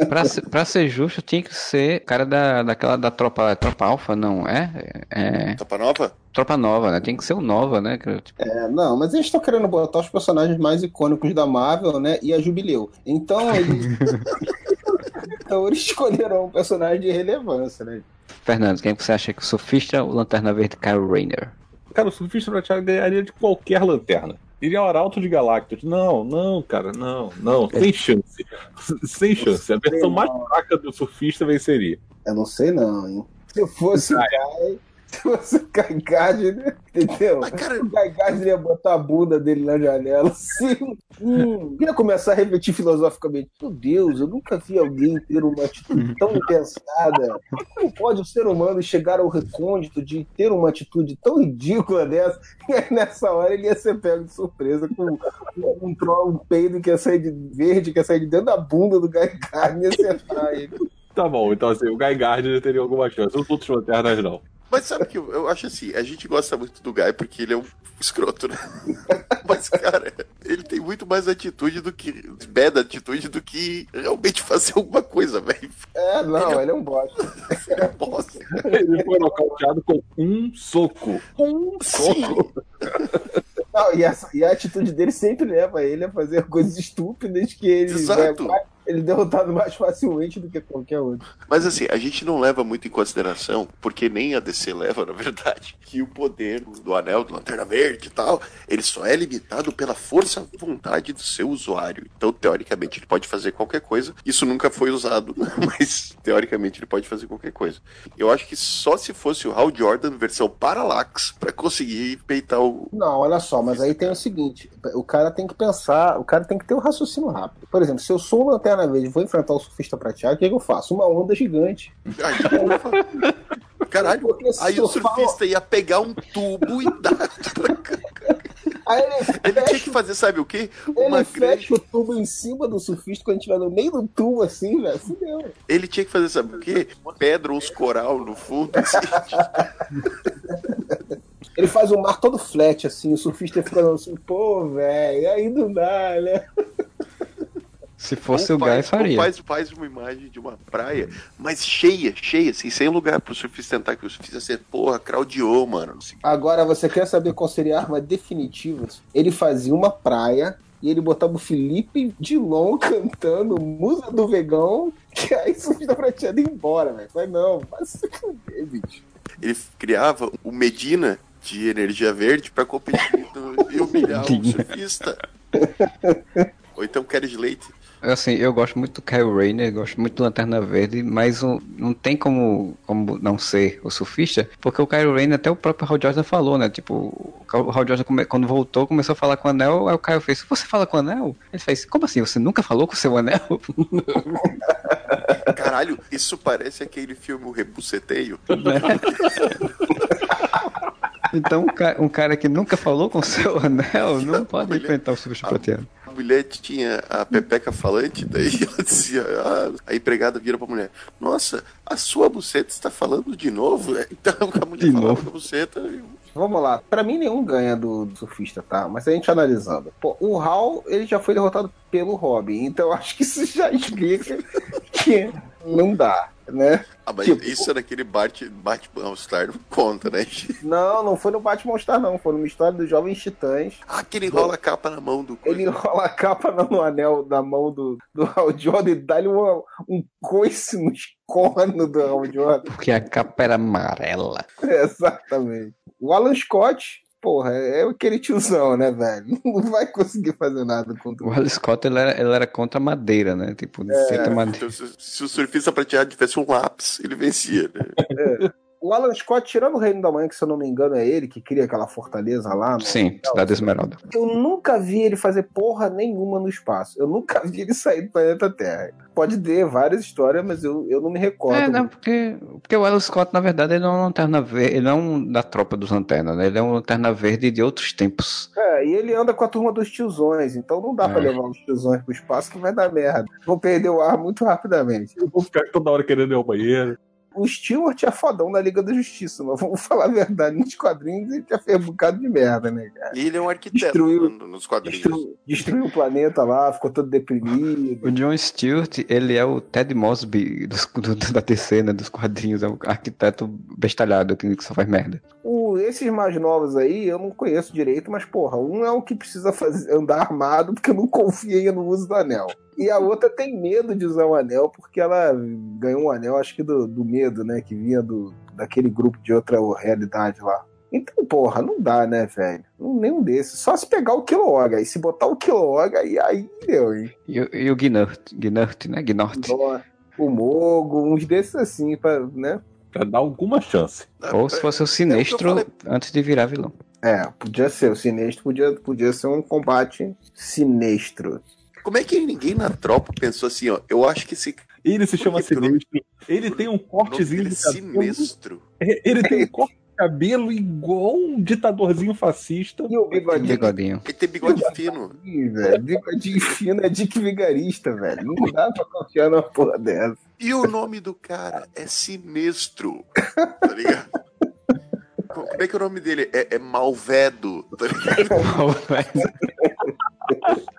pra, ser- pra ser justo, tinha que ser cara da, daquela da tropa, tropa alfa, não é? É. Tapa nova? Tropa nova, né? Tem que ser o nova, né? tipo, É, não, mas eles estão querendo botar os personagens mais icônicos da Marvel, né? E a Jubileu. Então eles. então eles escolheram um personagem de relevância, né? Fernando, quem você acha que o surfista ou lanterna verde Kyle Rayner? Cara, o surfista prateado ganharia de qualquer lanterna. Iria ao Arauto de Galactus. Não, não, cara, não, não. Sem chance. Sem chance. A versão mais fraca do surfista venceria. Eu não sei não, hein? Se fosse o Guy, o Guy Gardner, entendeu? Mas, cara, O ia botar a bunda dele na janela, assim. Hum, ia começar a refletir filosoficamente. Meu Deus, eu nunca vi alguém ter uma atitude tão impensada. Como pode o ser humano chegar ao recôndito de ter uma atitude tão ridícula dessa? E aí, nessa hora, ele ia ser pego de surpresa com um, tro- um peido que ia sair de verde, que ia sair de dentro da bunda do Guy Gardner e ia acertar ele. Tá bom, então assim, o Guy Gardner teria alguma chance. Os outros lanternas não. Mas sabe que eu, eu acho assim, a gente gosta muito do Guy porque ele é um escroto, né? Mas, cara, ele tem muito mais atitude do que. bad atitude do que realmente fazer alguma coisa, velho. É, não, ele é um bosta. Ele é bosta. Ele foi nocauteado com um soco. Um soco. Não, e, essa- e a atitude dele sempre leva ele a fazer coisas estúpidas que ele Exato. é mais- ele é derrotado mais facilmente do que qualquer outro. Mas assim, a gente não leva muito em consideração, porque nem a DC leva, na verdade, que o poder do anel, do Lanterna Verde e tal, ele só é limitado pela força vontade do seu usuário. Então, teoricamente, ele pode fazer qualquer coisa. Isso nunca foi usado, mas teoricamente ele pode fazer qualquer coisa. Eu acho que só se fosse o Hal Jordan versão Parallax pra conseguir peitar o. Não, olha só, mas aí tem o seguinte: o cara tem que pensar, o cara tem que ter o raciocínio rápido. Por exemplo, se eu sou o Lanterna E vou enfrentar o surfista prateado, o que, que eu faço? Uma onda gigante. Aí, Caralho, aí o surfista ia pegar um tubo e dar. Aí ele Ele tinha fecha, que fazer, sabe o quê? ele Uma grande fecha o tubo em cima do surfista quando vai no meio do tubo assim, velho. Fudeu. Ele tinha que fazer, sabe o quê? Pedra, uns coral no fundo. assim. Ele faz o mar todo flat, assim, o surfista fica assim, pô, velho, aí não dá, né? Se fosse Ou o Guy, ou faria. Faz, faz uma imagem de uma praia, mas cheia, cheia, assim, sem lugar pro surfista tentar, que o surfista ser, porra, craudiou, mano. Agora, você quer saber qual seria a arma definitiva? Ele fazia uma praia e ele botava o Felipe Dilon cantando Musa do Vegão, que aí o surfista prateado ia embora, velho. Mas não, faz isso com bicho. ele criava o Medina de energia verde pra competir e humilhar o surfista. Ou então Kerry Leite. Assim, eu gosto muito do Kyle Rayner, gosto muito do Lanterna Verde, mas o- não tem como, como não ser o surfista, porque o Kyle Rayner, até o próprio Hal Jordan falou, né? Tipo, o Hal Jordan, quando voltou, começou a falar com o Anel, aí o Kyle fez, você fala com o Anel? Ele fez, como assim, você nunca falou com o seu Anel? Caralho, isso parece aquele filme O Rebuceteio. Então, um ca- um cara que nunca falou com o seu Anel não pode Ele- enfrentar o surfista prateado. Mulher tinha a pepeca falante, daí ela dizia, ah, a empregada vira pra mulher, nossa, a sua buceta está falando de novo? Então a mulher De falava novo. com a buceta e Vamos lá. Pra mim, nenhum ganha do, do surfista, tá? Mas a gente analisando. Pô, o Hal, ele já foi derrotado pelo Robin. Então, eu acho que isso já explica que não dá, né? Ah, mas Tipo- isso é naquele Bart, Batman All-Star, não conta, né? Não, não foi no Batman Star, não. Foi numa história dos Jovens Titãs. Ah, que ele enrola a capa na mão do coisa. Ele enrola a capa no, no anel da mão do, do Hal Jordan e dá-lhe uma- um coice nos cornos do Hal Jordan. Porque a capa era amarela. Exatamente. O Alan Scott, porra, é aquele tiozão, né, velho? Não vai conseguir fazer nada contra O Hal Scott, ele era, ele era contra a madeira, né? Tipo, de certa maneira. Então, se, se o surfista prateado tivesse um lápis, ele vencia, né? O Alan Scott, tirando o Reino da Manhã, que se eu não me engano é ele que cria aquela fortaleza lá. no- Sim, Cidade Esmeralda. Eu nunca vi ele fazer porra nenhuma no espaço. Eu nunca vi ele sair do planeta Terra. Pode ter várias histórias, mas eu, eu não me recordo. É, não, porque, porque o Alan Scott, na verdade, ele não é um lanterna verde, ele não é um da tropa dos lanternas, né? Ele é um lanterna verde de outros tempos. É, e ele anda com a turma dos tiozões, então não dá É. pra levar os tiozões pro espaço que vai dar merda. Vou perder o ar muito rapidamente. Eu vou ficar toda hora querendo ir ao banheiro. O Stewart é fodão na Liga da Justiça, mas vamos falar a verdade, nos quadrinhos ele já fez um bocado de merda, né, cara? E ele é um arquiteto Destruiu- nos quadrinhos. Destruiu, destruiu o planeta lá, ficou todo deprimido. O John Stewart, ele é o Ted Mosby dos, do- da DC, né? Dos quadrinhos. É um arquiteto bestalhado que que só faz merda. O- esses mais novos aí, eu não conheço direito, mas, porra, um é o que precisa fazer, andar armado porque não confia no uso do anel. E a outra tem medo de usar o anel porque ela ganhou um anel, acho que do, do medo, né? Que vinha do, daquele grupo de outra realidade lá. Então, porra, não dá, né, velho? Nenhum desses. Só se pegar o Kilowog. E se botar o Kilowog, aí, aí deu, hein? E, o- e o Gnort, Gnort, né? Gnort. Nó, O Mogo, uns desses assim, pra, né? Pra dar alguma chance. Ou se fosse o Sinestro falei. antes de virar vilão. É, podia ser. O sinistro podia, podia ser um combate sinistro. Como é que ninguém na tropa pensou assim, ó? Eu acho que esse Ele se chama Por que que o nome- Sinestro. Ele tem um cortezinho dele é de cabelo. sinistro. Ele tem um corte de cabelo igual um ditadorzinho fascista. E o bigodinho Bigodinho. Ele tem bigode fino. Velho. Bigodinho fino é Dick Vigarista, velho. Não dá pra confiar numa porra dessa. E o nome do cara é Sinistro. Tá ligado? Como é que é o nome dele? É, é Malvedo. Tá ligado?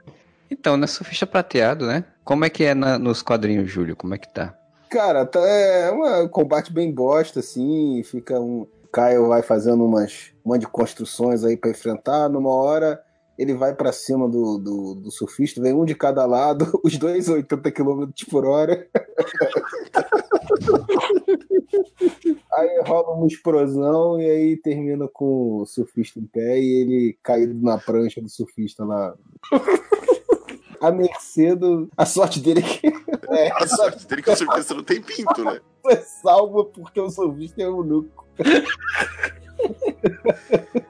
então, na Surfista Prateado, né? Como é que é na- nos quadrinhos, Júlio? Como é que tá? Cara, tá, é um combate bem bosta, assim. Fica um. Caio vai fazendo umas, um monte de construções aí pra enfrentar. Numa hora, ele vai pra cima do, do, do surfista, vem um de cada lado, os dois 80 km por hora. aí rola uma explosão e aí termina com o surfista em pé e ele caído na prancha do surfista lá. A mercê do. A sorte dele é que. É, A sorte dele é que o surfista não tem pinto, né? é salvo porque o surfista é eunuco.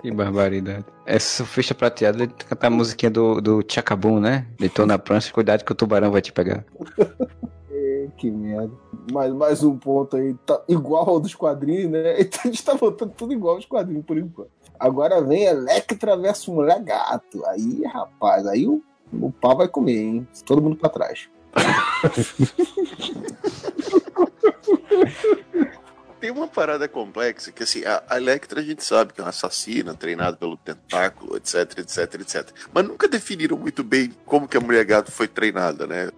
Que barbaridade. Esse surfista prateado, ele canta a musiquinha do, do Chacabum, né? Deitou na prancha, cuidado que o tubarão vai te pegar. É, que merda. Mais, mais um ponto aí, tá igual ao dos quadrinhos, né? Então a gente tá voltando tudo igual aos quadrinhos por enquanto. Agora vem Electra versus Mulher Gato. Aí, rapaz, aí o, o pau vai comer, hein? Todo mundo pra trás. Tem uma parada complexa que, assim, a a Electra a gente sabe que é uma assassina, treinada pelo tentáculo, etc, etc, etc. Mas nunca definiram muito bem como que a mulher gato foi treinada, né?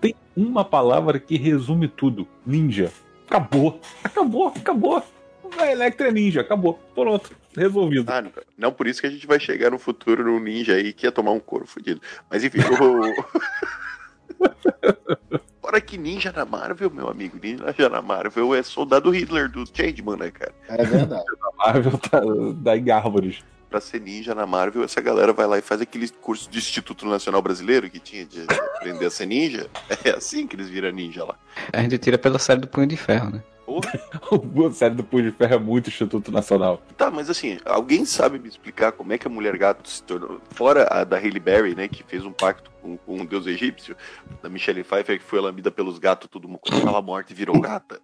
Tem uma palavra que resume tudo: ninja. Acabou. Acabou, acabou. A Electra é ninja, acabou. Pronto, resolvido. Ah, não, não por isso que a gente vai chegar no futuro num ninja aí que ia tomar um couro fudido. Mas enfim, o... Fora que ninja na Marvel, meu amigo, ninja na Marvel é soldado Hitler do Changeman, né, cara? É verdade. A Marvel tá da em árvores. Pra ser ninja na Marvel, essa galera vai lá e faz aquele curso de Instituto Nacional Brasileiro que tinha de aprender a ser ninja. É assim que eles viram ninja lá. A gente tira pela série do Punho de Ferro, né? Porra. A série do Punho de Ferro é muito Instituto Nacional. Tá, mas assim, alguém sabe me explicar como é que a Mulher Gato se tornou. Fora a da Hailey Berry, né, que fez um pacto com, com um deus egípcio, da Michelle Pfeiffer, que foi lambida pelos gatos, tudo quando estava morta e virou gata.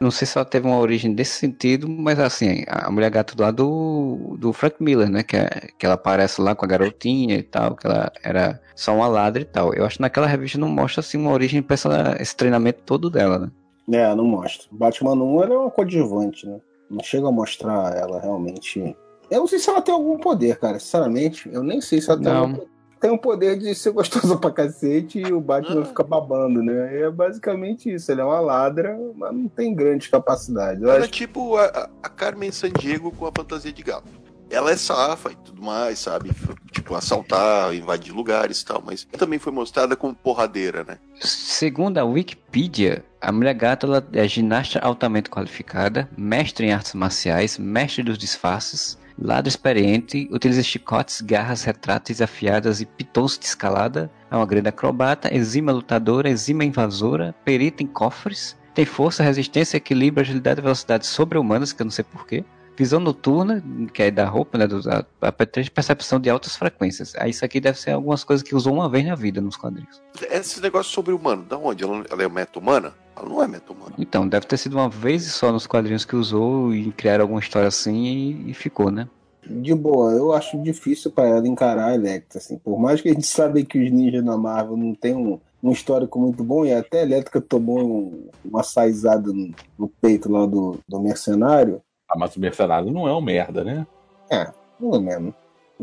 Não sei se ela teve uma origem desse sentido, mas assim, a mulher gato lá do, do Frank Miller, né? Que, é, que ela aparece lá com a garotinha e tal, que ela era só uma ladra e tal. Eu acho que naquela revista não mostra assim uma origem pra essa, esse treinamento todo dela, né? É, não mostra. Batman 1 ela é uma coadjuvante, né? Não chega a mostrar ela realmente. Eu não sei se ela tem algum poder, cara. Sinceramente, eu nem sei se ela tem Não. algum poder. Tem o poder de ser gostosa pra cacete e o Batman Ah. fica babando, né? É basicamente isso. Ele é uma ladra, mas não tem grande capacidade. Eu Ela é acho tipo a, a- a Carmen Sandiego com a fantasia de gato. Ela é safa e tudo mais, sabe? Tipo, assaltar, invadir lugares e tal, mas também foi mostrada como porradeira, né? Segundo a Wikipedia, a mulher gato ela é ginasta altamente qualificada, mestre em artes marciais, mestre dos disfarces, ladra experiente, utiliza chicotes, garras retráteis afiadas e pitons de escalada, é uma grande acrobata, exima lutadora, exima invasora, perita em cofres, tem força, resistência, equilíbrio, agilidade e velocidade sobre-humanas, que eu não sei porquê. Visão noturna, que é da roupa, né? Do, a, a percepção de altas frequências. Aí isso aqui deve ser algumas coisas que usou uma vez na vida nos quadrinhos. Esse negócio sobre humano, da onde? Ela, ela é meta-humana? Ela não é meta-humana. Então, deve ter sido uma vez só nos quadrinhos que usou e criaram alguma história assim e, e ficou, né? de boa, eu acho difícil pra ela encarar a Electra, assim. Por mais que a gente sabe que os ninjas na Marvel não tem um um histórico muito bom, e até a Elétrica tomou um, uma saizada no, no, peito lá do, do mercenário. Ah, mas o mercenário não é um merda, né? É, pelo menos.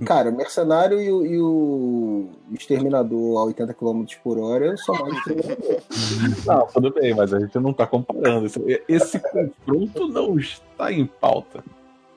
Cara, o Mercenário e o, e o Exterminador a 80 km por hora são mais. Não, tudo bem, mas a gente não tá comparando. Esse confronto não está em pauta.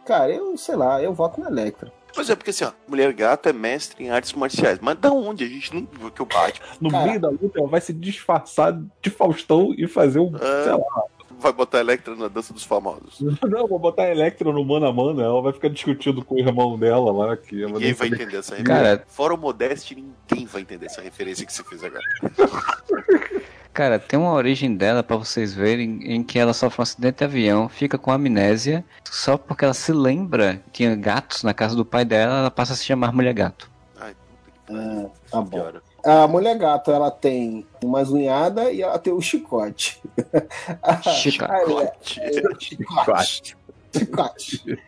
Cara, eu sei lá, eu voto na Electra. Pois é, porque assim, ó, Mulher Gato é mestre em artes marciais. Mas da onde? A gente não viu que o Batman. No Cara, meio da luta, ela vai se disfarçar de Faustão e fazer um. É... Sei lá, vai botar a Electra na dança dos famosos. Não, vou botar a Electra no mano a mano, ela vai ficar discutindo com o irmão dela lá. Que ninguém vai entender essa referência. Cara... Fora o Modeste, ninguém vai entender essa referência que você fez agora. Cara, tem uma origem dela para vocês verem em que ela sofre um acidente de avião, fica com amnésia, só porque ela se lembra que tinha gatos na casa do pai dela, ela passa a se chamar Mulher Gato. Ai, ah, tá bom. A mulher gato, ela tem umas unhadas e ela tem o chicote. chicote. chicote. Chicote.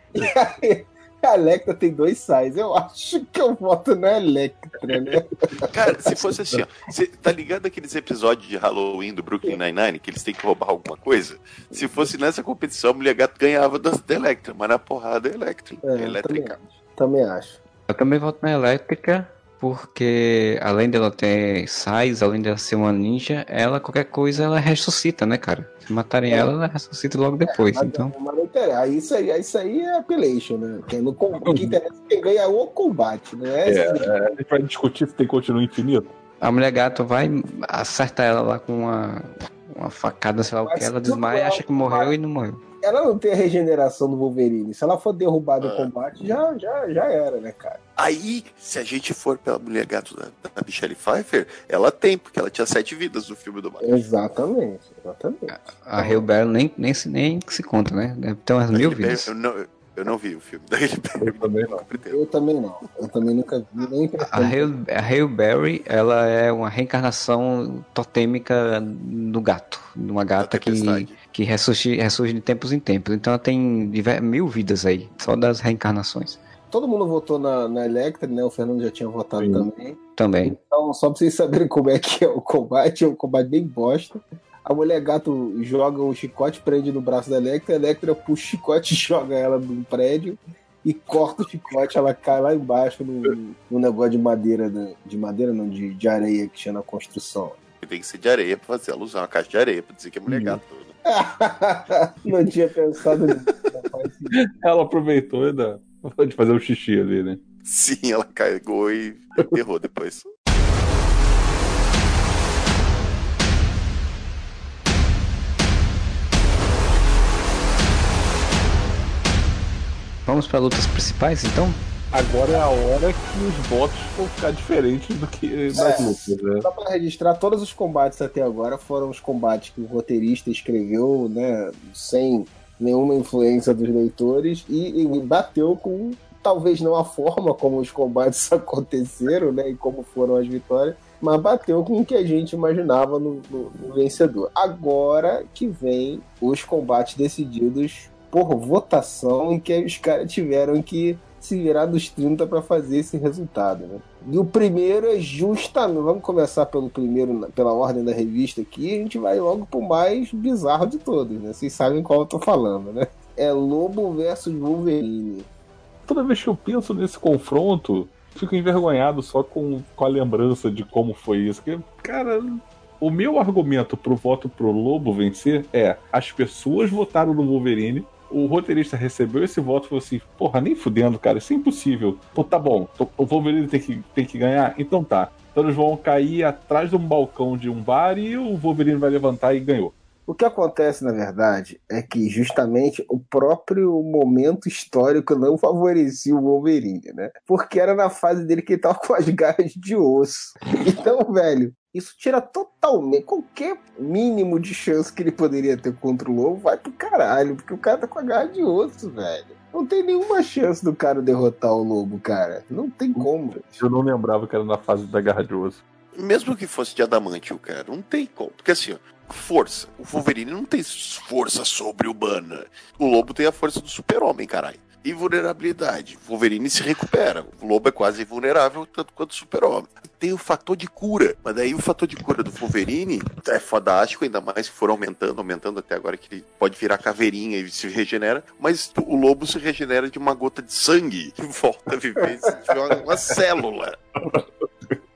A Electra tem dois sais. Eu acho que eu voto na Electra, né? Cara, se fosse assim, ó. Você tá ligado aqueles episódios de Halloween do Brooklyn Nine-Nine, que eles têm que roubar alguma coisa? Se fosse nessa competição, a mulher gato ganhava da, da Electra, mas na porrada é Electra. É, elétrica. Também, também acho. Eu também voto na Elétrica, porque além dela ter sais, além dela ser uma ninja, ela, qualquer coisa, ela ressuscita, né, cara? Se matarem é. ela, ela ressuscita logo depois, é, então... Mas não interessa, isso aí, isso aí é appellation, né? Que no, o que interessa é quem ganha o combate, né? É, é, a gente vai discutir se tem continuo infinito. A mulher gato vai acertar ela lá com uma, uma facada, sei lá o que, ela desmaia, acha que morreu e não morreu ela não tem a regeneração do Wolverine. Se ela for derrubada no ah. combate, já, já, já era, né, cara? Aí, se a gente for pela mulher gato da, da Michelle Pfeiffer, ela tem, porque ela tinha sete vidas no filme do Batman. Exatamente, exatamente. A, a nem, nem, se, nem se conta, né? Deve ter umas mil vidas. Eu não, eu não vi o filme da Halle Berry. Eu também não. Eu também não. Eu também nunca vi nem A Halle Berry, ela é uma reencarnação totêmica do gato. De uma gata que, que ressurge, ressurge de tempos em tempos. Então ela tem mil vidas aí, só das reencarnações. Todo mundo votou na, na Electra, né? O Fernando já tinha votado Sim. também. Também. Então, só pra vocês saberem como é que é o combate, é um combate bem bosta. A mulher gato joga o chicote, prende no braço da Electra, a Electra puxa o chicote e joga ela num prédio e corta o chicote, ela cai lá embaixo no, no negócio de madeira, de madeira não, de, de areia que tinha na construção. Tem que ser de areia pra fazer ela usar uma caixa de areia pra dizer que é mulher hum. gato. Né? não tinha pensado nisso. ela aproveitou da, de fazer um xixi ali, né? Sim, ela carregou e enterrou depois. Vamos para lutas principais, então? Agora é a hora que os votos vão ficar diferentes do que nas é, lutas, né? Só para registrar, todos os combates até agora foram os combates que o roteirista escreveu, né, sem nenhuma influência dos leitores e, e bateu com talvez não a forma como os combates aconteceram, né, e como foram as vitórias, mas bateu com o que a gente imaginava no, no, no vencedor. Agora que vem os combates decididos por votação em que os caras tiveram que se virar dos 30 para fazer esse resultado, né? E o primeiro é justamente, vamos começar pelo primeiro, pela ordem da revista aqui, a gente vai logo pro mais bizarro de todos, né? Vocês sabem qual eu tô falando, né? É Lobo versus Wolverine. Toda vez que eu penso nesse confronto, fico envergonhado só com, com a lembrança de como foi isso. Porque, cara, o meu argumento pro voto pro Lobo vencer é: as pessoas votaram no Wolverine, o roteirista recebeu esse voto e falou assim: porra, nem fudendo, cara, isso é impossível. Pô, tá bom, o Wolverine tem que, tem que ganhar? Então tá. Então eles vão cair atrás de um balcão de um bar e o Wolverine vai levantar e ganhou. O que acontece, na verdade, é que justamente o próprio momento histórico não favorecia o Wolverine, né? Porque era na fase dele que ele tava com as garras de osso. Então, velho, isso tira totalmente qualquer mínimo de chance que ele poderia ter contra o Lobo, vai pro caralho, porque o cara tá com a garra de osso, velho. Não tem nenhuma chance do cara derrotar o Lobo, cara. Não tem como. Eu não lembrava que era na fase da garra de osso. Mesmo que fosse de adamante o cara, não tem como. Porque assim, ó, força. O Wolverine não tem força sobre-humana. O Lobo tem a força do super-homem, caralho. Invulnerabilidade. Wolverine se recupera. O Lobo é quase invulnerável, tanto quanto o Super-Homem. Tem o fator de cura, mas daí o fator de cura do Wolverine é fodástico, ainda mais se for aumentando, aumentando até agora que ele pode virar caveirinha e se regenera, mas o Lobo se regenera de uma gota de sangue e volta a viver de uma célula.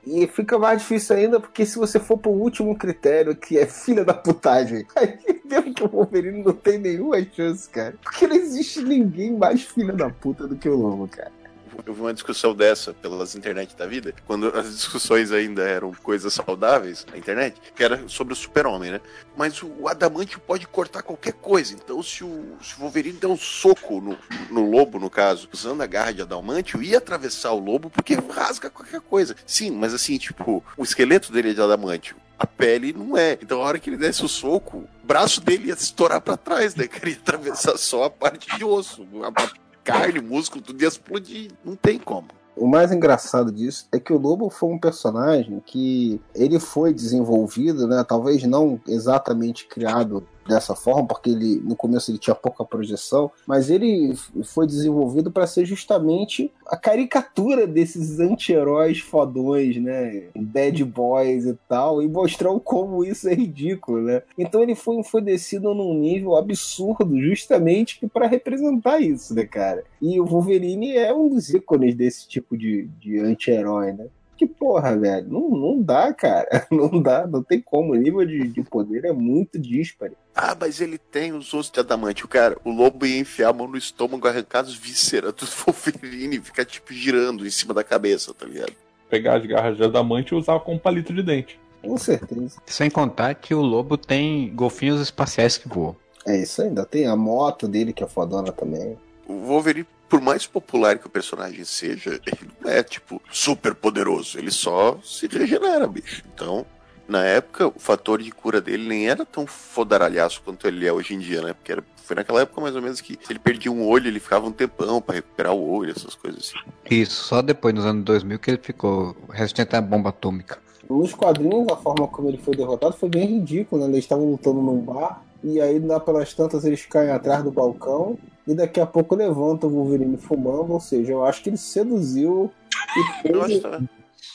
E fica mais difícil ainda porque se você for pro último critério, que é filha da putagem, aí mesmo que o Wolverine não tem nenhuma chance, cara. Porque não existe ninguém mais filha da puta do que o Lobo, cara eu vi uma discussão dessa pelas internet da vida, quando as discussões ainda eram coisas saudáveis na internet, que era sobre o super-homem, né? Mas o adamantio pode cortar qualquer coisa. Então, se o, se o Wolverine der um soco no, no lobo, no caso, usando a garra de adamantio, ia atravessar o lobo porque rasga qualquer coisa. Sim, mas assim, tipo, o esqueleto dele é de adamantio a pele não é. Então, a hora que ele desse o soco, o braço dele ia estourar para trás, né? Queria atravessar só a parte de osso, a carne, músculo, tudo ia explodir. Não tem como. O mais engraçado disso é que o Lobo foi um personagem que ele foi desenvolvido, né? Talvez não exatamente criado dessa forma, porque ele no começo ele tinha pouca projeção, mas ele foi desenvolvido para ser justamente a caricatura desses anti-heróis fodões, né? Bad boys e tal, e mostrar como isso é ridículo, né? Então ele foi enfodecido num nível absurdo justamente para representar isso, né, cara? E o Wolverine é um dos ícones desse tipo de, de anti-herói, né? Que, porra, velho, não, não dá, cara. Não dá, não tem como. O nível de, de poder é muito dispare. Ah, mas ele tem os ossos de adamante. O cara, o lobo ia enfiar a mão no estômago, arrancar as vísceras do Wolverine e ficar, tipo, girando em cima da cabeça, tá ligado? Pegar as garras de adamante e usar como palito de dente. Com certeza. Sem contar que o lobo tem golfinhos espaciais que voam. É isso ainda. Tem a moto dele que é fodona também. O Wolverine por mais popular que o personagem seja, ele não é, tipo, super poderoso. Ele só se regenera, bicho. Então, na época, o fator de cura dele nem era tão fodaralhaço quanto ele é hoje em dia, né? Porque era, foi naquela época mais ou menos que se ele perdia um olho, ele ficava um tempão para recuperar o olho, essas coisas assim. Isso, só depois, nos anos 2000, que ele ficou resistente à bomba atômica. Nos quadrinhos, a forma como ele foi derrotado foi bem ridículo, né? Eles estavam lutando num bar, e aí lá pelas tantas eles caem atrás do balcão, e daqui a pouco levanta o Wolverine fumando, ou seja, eu acho que ele seduziu e fez,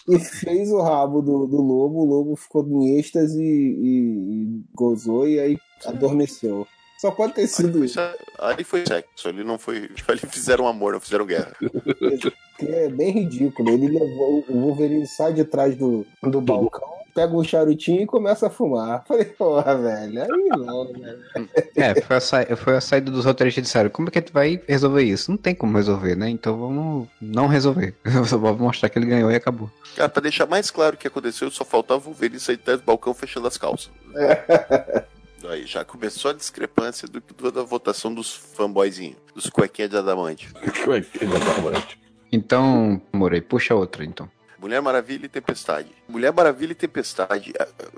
e fez o rabo do, do lobo, o lobo ficou em êxtase e, e, gozou e aí adormeceu. Só pode ter sido isso. Ali foi sexo, ali não foi. Ali fizeram amor, não fizeram guerra. É bem ridículo. Ele levou. O Wolverine sai de trás do, do balcão pega um charutinho e começa a fumar. Falei, porra, velho, aí não, velho. É, foi a, sa... foi a saída dos roteiristas e disseram, como é que a gente vai resolver isso? Não tem como resolver, né? Então vamos não resolver. Vamos mostrar que ele ganhou e acabou. Cara, pra deixar mais claro o que aconteceu, só faltava o ver ele sair do balcão fechando as calças. É. Aí já começou a discrepância do, do, da votação dos fanboyzinhos, dos cuequinhas de adamante. Cuequinha de adamante. Então, Morei, puxa outra então. Mulher Maravilha e Tempestade. Mulher Maravilha e Tempestade,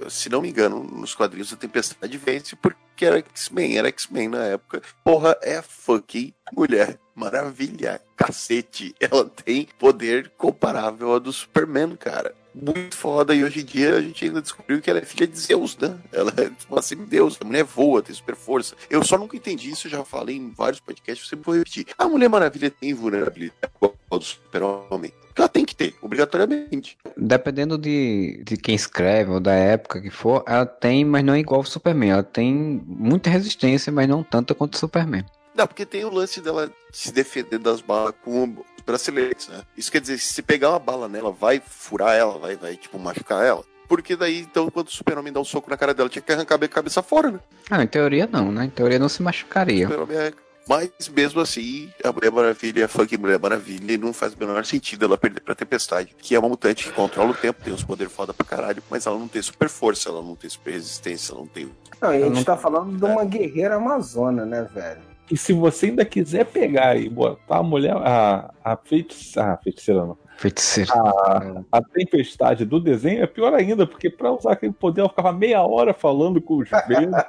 se não me engano, nos quadrinhos a Tempestade vence porque era X-Men, era X-Men na época. Porra, é fucking Mulher Maravilha, cacete. Ela tem poder comparável ao do Superman, cara. Muito foda, e hoje em dia a gente ainda descobriu que ela é filha de Zeus, né? Ela é uma semideus, a mulher voa, tem super força. Eu só nunca entendi isso, já falei em vários podcasts, você vou repetir. A Mulher Maravilha tem vulnerabilidade do Super-Homem ela tem que ter, obrigatoriamente. Dependendo de, de quem escreve ou da época que for, ela tem, mas não é igual ao Superman. Ela tem muita resistência, mas não tanta quanto o Superman. Não, porque tem o lance dela se defender das balas com braceletes, né? Isso quer dizer, se pegar uma bala nela, vai furar ela, vai, vai tipo, machucar ela. Porque daí, então, quando o super-homem dá um soco na cara dela, tinha que arrancar a cabeça fora, né? Ah, em teoria não, né? Em teoria não se machucaria. O super-homem é mas mesmo assim, a Mulher Maravilha, a Funk Mulher Maravilha, não faz o menor sentido ela perder pra Tempestade, que é uma mutante que controla o tempo, tem uns poderes foda pra caralho, mas ela não tem super força, ela não tem super resistência, ela não tem. Não, a gente não... tá falando de uma guerreira amazona, né, velho? E se você ainda quiser pegar e botar a mulher, a, a feiticeira, a feiticeira não, Feiticeira. A, a, tempestade do desenho é pior ainda, porque pra usar aquele poder ela ficava meia hora falando com os ventos.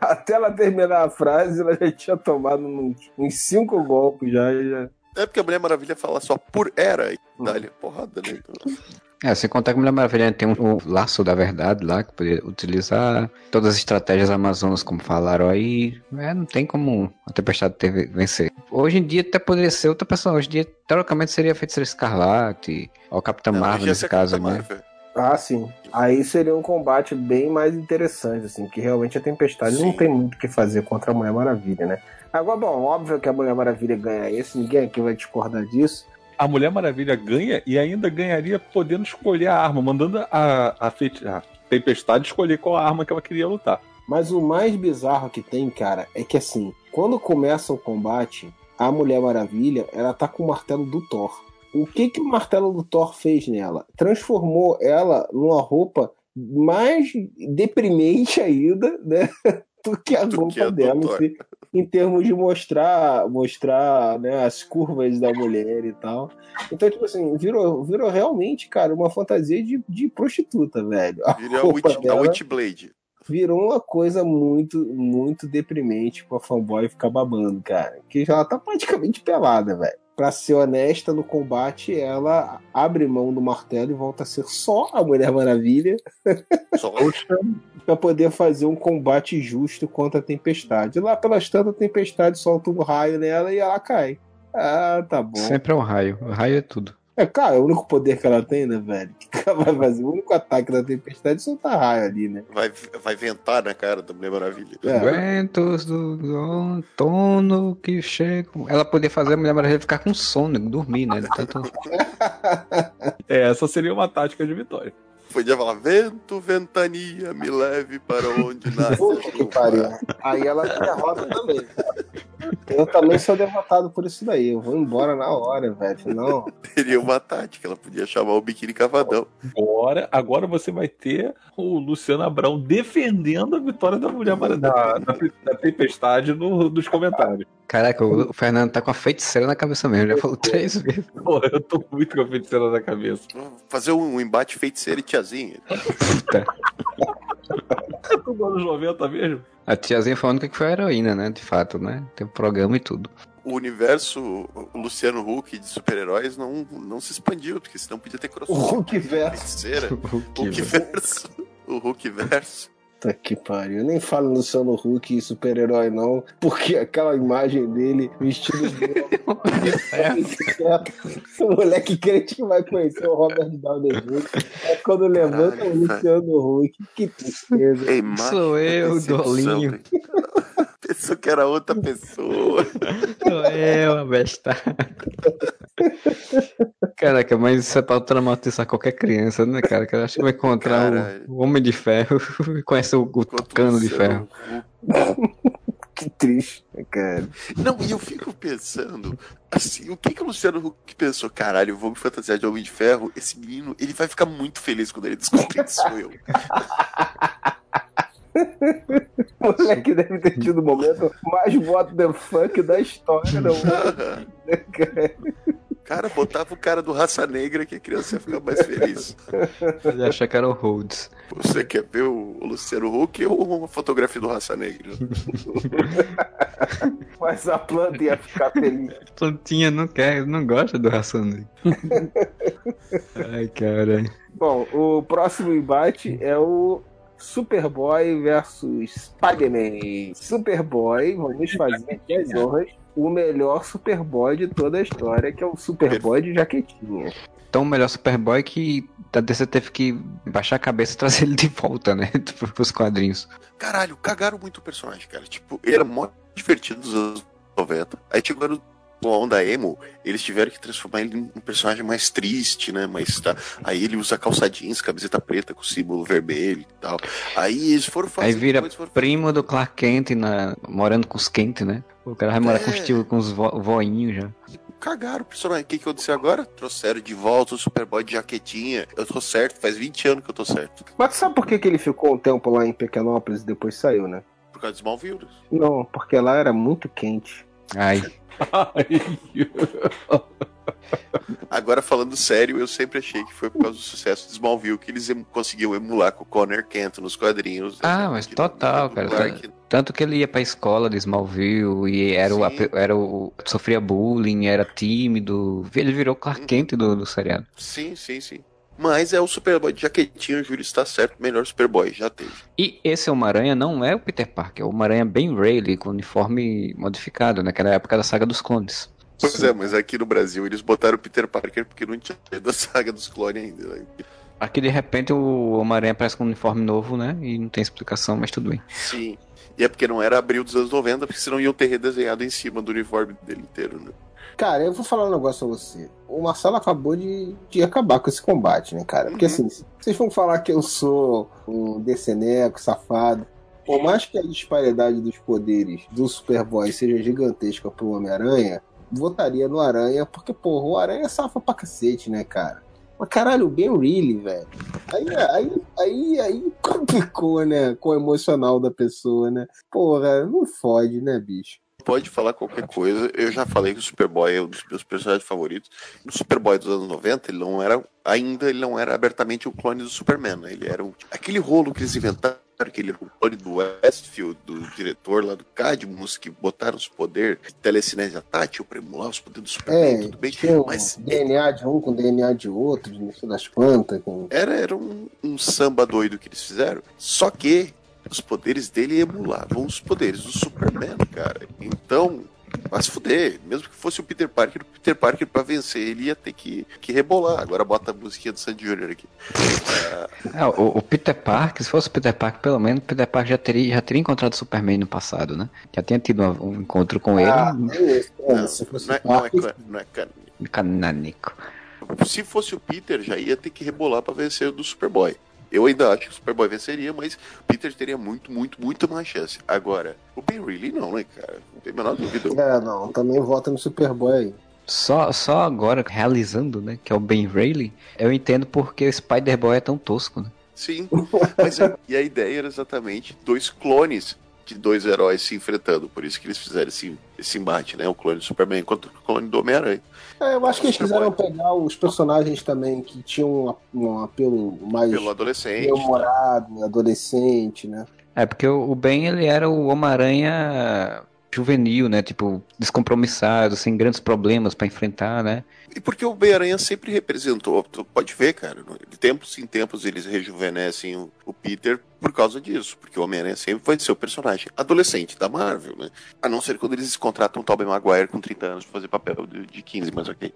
Até ela terminar a frase, ela já tinha tomado uns, uns cinco golpes já, já. É porque a Mulher Maravilha fala só por era e dá-lhe porrada, né? É, sem contar que a Mulher Maravilha tem um, um, laço da verdade lá, que poderia utilizar todas as estratégias amazonas, como falaram aí. É, não tem como a Tempestade ter, vencer. Hoje em dia até poderia ser outra pessoa. Hoje em dia, teoricamente, seria a Feiticeira Escarlate, ou o Capitão Marvel nesse caso, né? Ah, sim. Aí seria um combate bem mais interessante, assim, que realmente a Tempestade sim. não tem muito o que fazer contra a Mulher Maravilha, né? Agora, bom, óbvio que a Mulher Maravilha ganha esse, ninguém aqui vai discordar disso a Mulher Maravilha ganha e ainda ganharia podendo escolher a arma, mandando a, a, a Tempestade escolher qual arma que ela queria lutar. Mas o mais bizarro que tem, cara, é que assim, quando começa o combate, a Mulher Maravilha, ela tá com o martelo do Thor. O que que o martelo do Thor fez nela? Transformou ela numa roupa mais deprimente ainda, né? Do que a do roupa que a dela em termos de mostrar mostrar né, as curvas da mulher e tal. Então, tipo assim, virou, virou realmente, cara, uma fantasia de, de prostituta, velho. A virou a Witchblade. Virou uma coisa muito, muito deprimente pra fanboy ficar babando, cara. Que já tá praticamente pelada, velho. Pra ser honesta, no combate, ela abre mão do martelo e volta a ser só a Mulher Maravilha. Só para poder fazer um combate justo contra a tempestade. Lá pelas tantas, a tempestade solta um raio nela e ela cai. Ah, tá bom. Sempre é um raio. O raio é tudo. É, cara, é o único poder que ela tem, né, velho? Que ela vai fazer? O único ataque da tempestade é soltar raio ali, né? Vai, vai ventar na cara da Mulher Maravilha. É. Ventos do outono que chegam. Ela poder fazer a Mulher Maravilha ficar com sono, dormir, né? Tanto... é, essa seria uma tática de vitória. Podia falar, vento, ventania, me leve para onde nasce. que pariu. Aí ela derrota também. Eu também sou derrotado por isso daí. Eu vou embora na hora, velho. Não. Teria uma tática, ela podia chamar o biquíni cavadão. Agora, agora você vai ter o Luciano Abrão defendendo a vitória da mulher da, da, da tempestade no, nos comentários. Caraca, o Fernando tá com a feiticeira na cabeça mesmo, já falou três vezes. Pô, eu tô muito com a feiticeira na cabeça. Fazer um embate feiticeira e tiazinha. Puta. Tudo anos 90 mesmo? A tiazinha foi a única que foi a heroína, né? De fato, né? Tem um programa e tudo. O universo Luciano Huck de super-heróis não, não se expandiu, porque senão podia ter crossover. O Hulk verso. O Hulk verso. O Hulk verso. Puta que pariu. Eu nem falo no Luciano Huck e super-herói, não, porque aquela imagem dele vestido de. o moleque crente que vai conhecer o Robert Downey Jr. É quando levanta Caralho, o Luciano Huck. Que tristeza. Sou eu, Dolinho. Pensou que era outra pessoa. Sou eu, a besta. Caraca, mas isso é pra traumatizar qualquer criança, né, cara? Que acho que vai encontrar o, o Homem de Ferro e conhece o, o cano de ferro. que triste, cara. Não, e eu fico pensando, assim, o que que o Luciano Huck pensou? Caralho, eu vou me fantasiar de Homem de Ferro, esse menino, ele vai ficar muito feliz quando ele descobrir que sou eu. o moleque deve ter tido o momento mais what the fuck da história, não. Cara, botava o cara do Raça Negra que a criança ia ficar mais feliz. Ele achar que era o Rhodes. Você quer ver o Luciano Huck ou uma fotografia do Raça Negra? Mas a planta ia ficar feliz. A plantinha não quer, não gosta do Raça Negra. Ai, cara. Bom, o próximo embate é o Superboy versus Spider-Man. Superboy, vamos fazer aqui as honras. O melhor Superboy de toda a história, que é o Superboy de jaquetinha. Então, o melhor Superboy que a DC teve que baixar a cabeça e trazer ele de volta, né? Pros quadrinhos. Caralho, cagaram muito o personagem, cara. Tipo, ele era muito divertido dos anos 90. Aí chegou com a onda emo, eles tiveram que transformar ele em um personagem mais triste, né? Mas tá. Aí ele usa calça jeans, camiseta preta com símbolo vermelho e tal. Aí eles foram fazer. Aí vira primo do Clark Kent na, morando com os Kent, né? O cara vai morar é... com, estilo, com os vo, voinhos já. Cagaram o personagem. O que, que aconteceu agora? Trouxeram de volta o Superboy de jaquetinha. Eu tô certo, faz 20 anos que eu tô certo. Mas sabe por que, que ele ficou um tempo lá em Pequenópolis e depois saiu, né? Por causa dos Smallville? Não, porque lá era muito quente. Ai. Agora, falando sério, eu sempre achei que foi por causa do sucesso de Smallville que eles em- conseguiam emular com o Connor Kent nos quadrinhos. Ah, mas total, cara. Clark- Tanto que ele ia pra escola de Smallville e era o, Sim. ape- era o. sofria bullying, era tímido. Ele virou Clark Kent do, do seriado. Sim, sim, sim. Mas é o Superboy de jaquetinho, o Júlio está certo, melhor Superboy, já teve. E esse Homem-Aranha não é o Peter Parker, é o Homem-Aranha Ben Reilly, com uniforme modificado, naquela época da saga dos clones. Pois é, mas aqui no Brasil eles botaram o Peter Parker porque não tinha da saga dos clones ainda. né? Aqui de repente o Homem-Aranha aparece com um uniforme novo, né? E não tem explicação, mas tudo bem. Sim. E é porque não era abril dos anos 90, porque senão iam ter redesenhado em cima do uniforme dele inteiro, né? Cara, eu vou falar um negócio pra você. O Marcelo acabou de, de acabar com esse combate, né, cara? Porque Uhum. assim, vocês vão falar que eu sou um deceneco, safado. Por mais que a disparidade dos poderes do Superboy seja gigantesca pro Homem-Aranha, votaria no Aranha, porque, porra, o Aranha safa pra cacete, né, cara? Mas caralho, o Ben Reilly, velho. Aí, aí, aí, aí complicou, né? Com o emocional da pessoa, né? Porra, não fode, né, bicho? Pode falar qualquer coisa. Eu já falei que o Superboy é um dos meus personagens favoritos. No Superboy dos anos 90, ele não era. Ainda ele não era abertamente o clone do Superman. Né? Ele era um, aquele rolo que eles inventaram, que ele era o clone do Westfield, do diretor lá do Cadmus, que botaram os poderes de telecinésia tátil pra emular os poderes do Superman, É, tudo bem. tinha um Mas DNA de um com DNA de outro, fim das contas. Com... era, era um, um samba doido que eles fizeram. Só que os poderes dele emulavam os poderes do Superman, cara. Então, se fuder. Mesmo que fosse o Peter Parker, o Peter Parker pra vencer ele ia ter que, que rebolar. Agora bota a musiquinha do Sandy Jr. aqui. É, o, o Peter Parker, se fosse o Peter Parker, pelo menos o Peter Parker já teria, já teria encontrado o Superman no passado, né? Já tinha tido um, um encontro com Ah, ele, é isso. É, Não, se fosse não é, não é, é ca- canânico. Se fosse o Peter, já ia ter que rebolar pra vencer o do Superboy. Eu ainda acho que o Superboy venceria, mas o Peter teria muito, muito, muito mais chance. Agora, o Ben Reilly não, né, cara? Não tem a menor dúvida. É, não, também vota no Superboy aí. Só, só agora, realizando, né, que é o Ben Reilly, eu entendo porque o Spider-Boy é tão tosco, né? Sim, mas é- e a ideia era exatamente dois clones de dois heróis se enfrentando. Por isso que eles fizeram esse, esse embate, né? O clone do Superman contra o clone do Homem-Aranha. É, eu acho que eles quiseram pegar os personagens também que tinham um, um apelo mais Pelo adolescente. tá? humorado, adolescente, né? É, porque o o Ben, ele era o Homem-Aranha juvenil, né? Tipo, descompromissado, sem grandes problemas pra enfrentar, né? E porque o Homem-Aranha sempre representou, tu pode ver, cara, de tempos em tempos eles rejuvenescem o, o Peter por causa disso, porque o Homem-Aranha sempre ser o personagem adolescente da Marvel, né? A não ser quando eles contratam o Tobey Maguire com 30 anos pra fazer papel de, de 15, mas ok.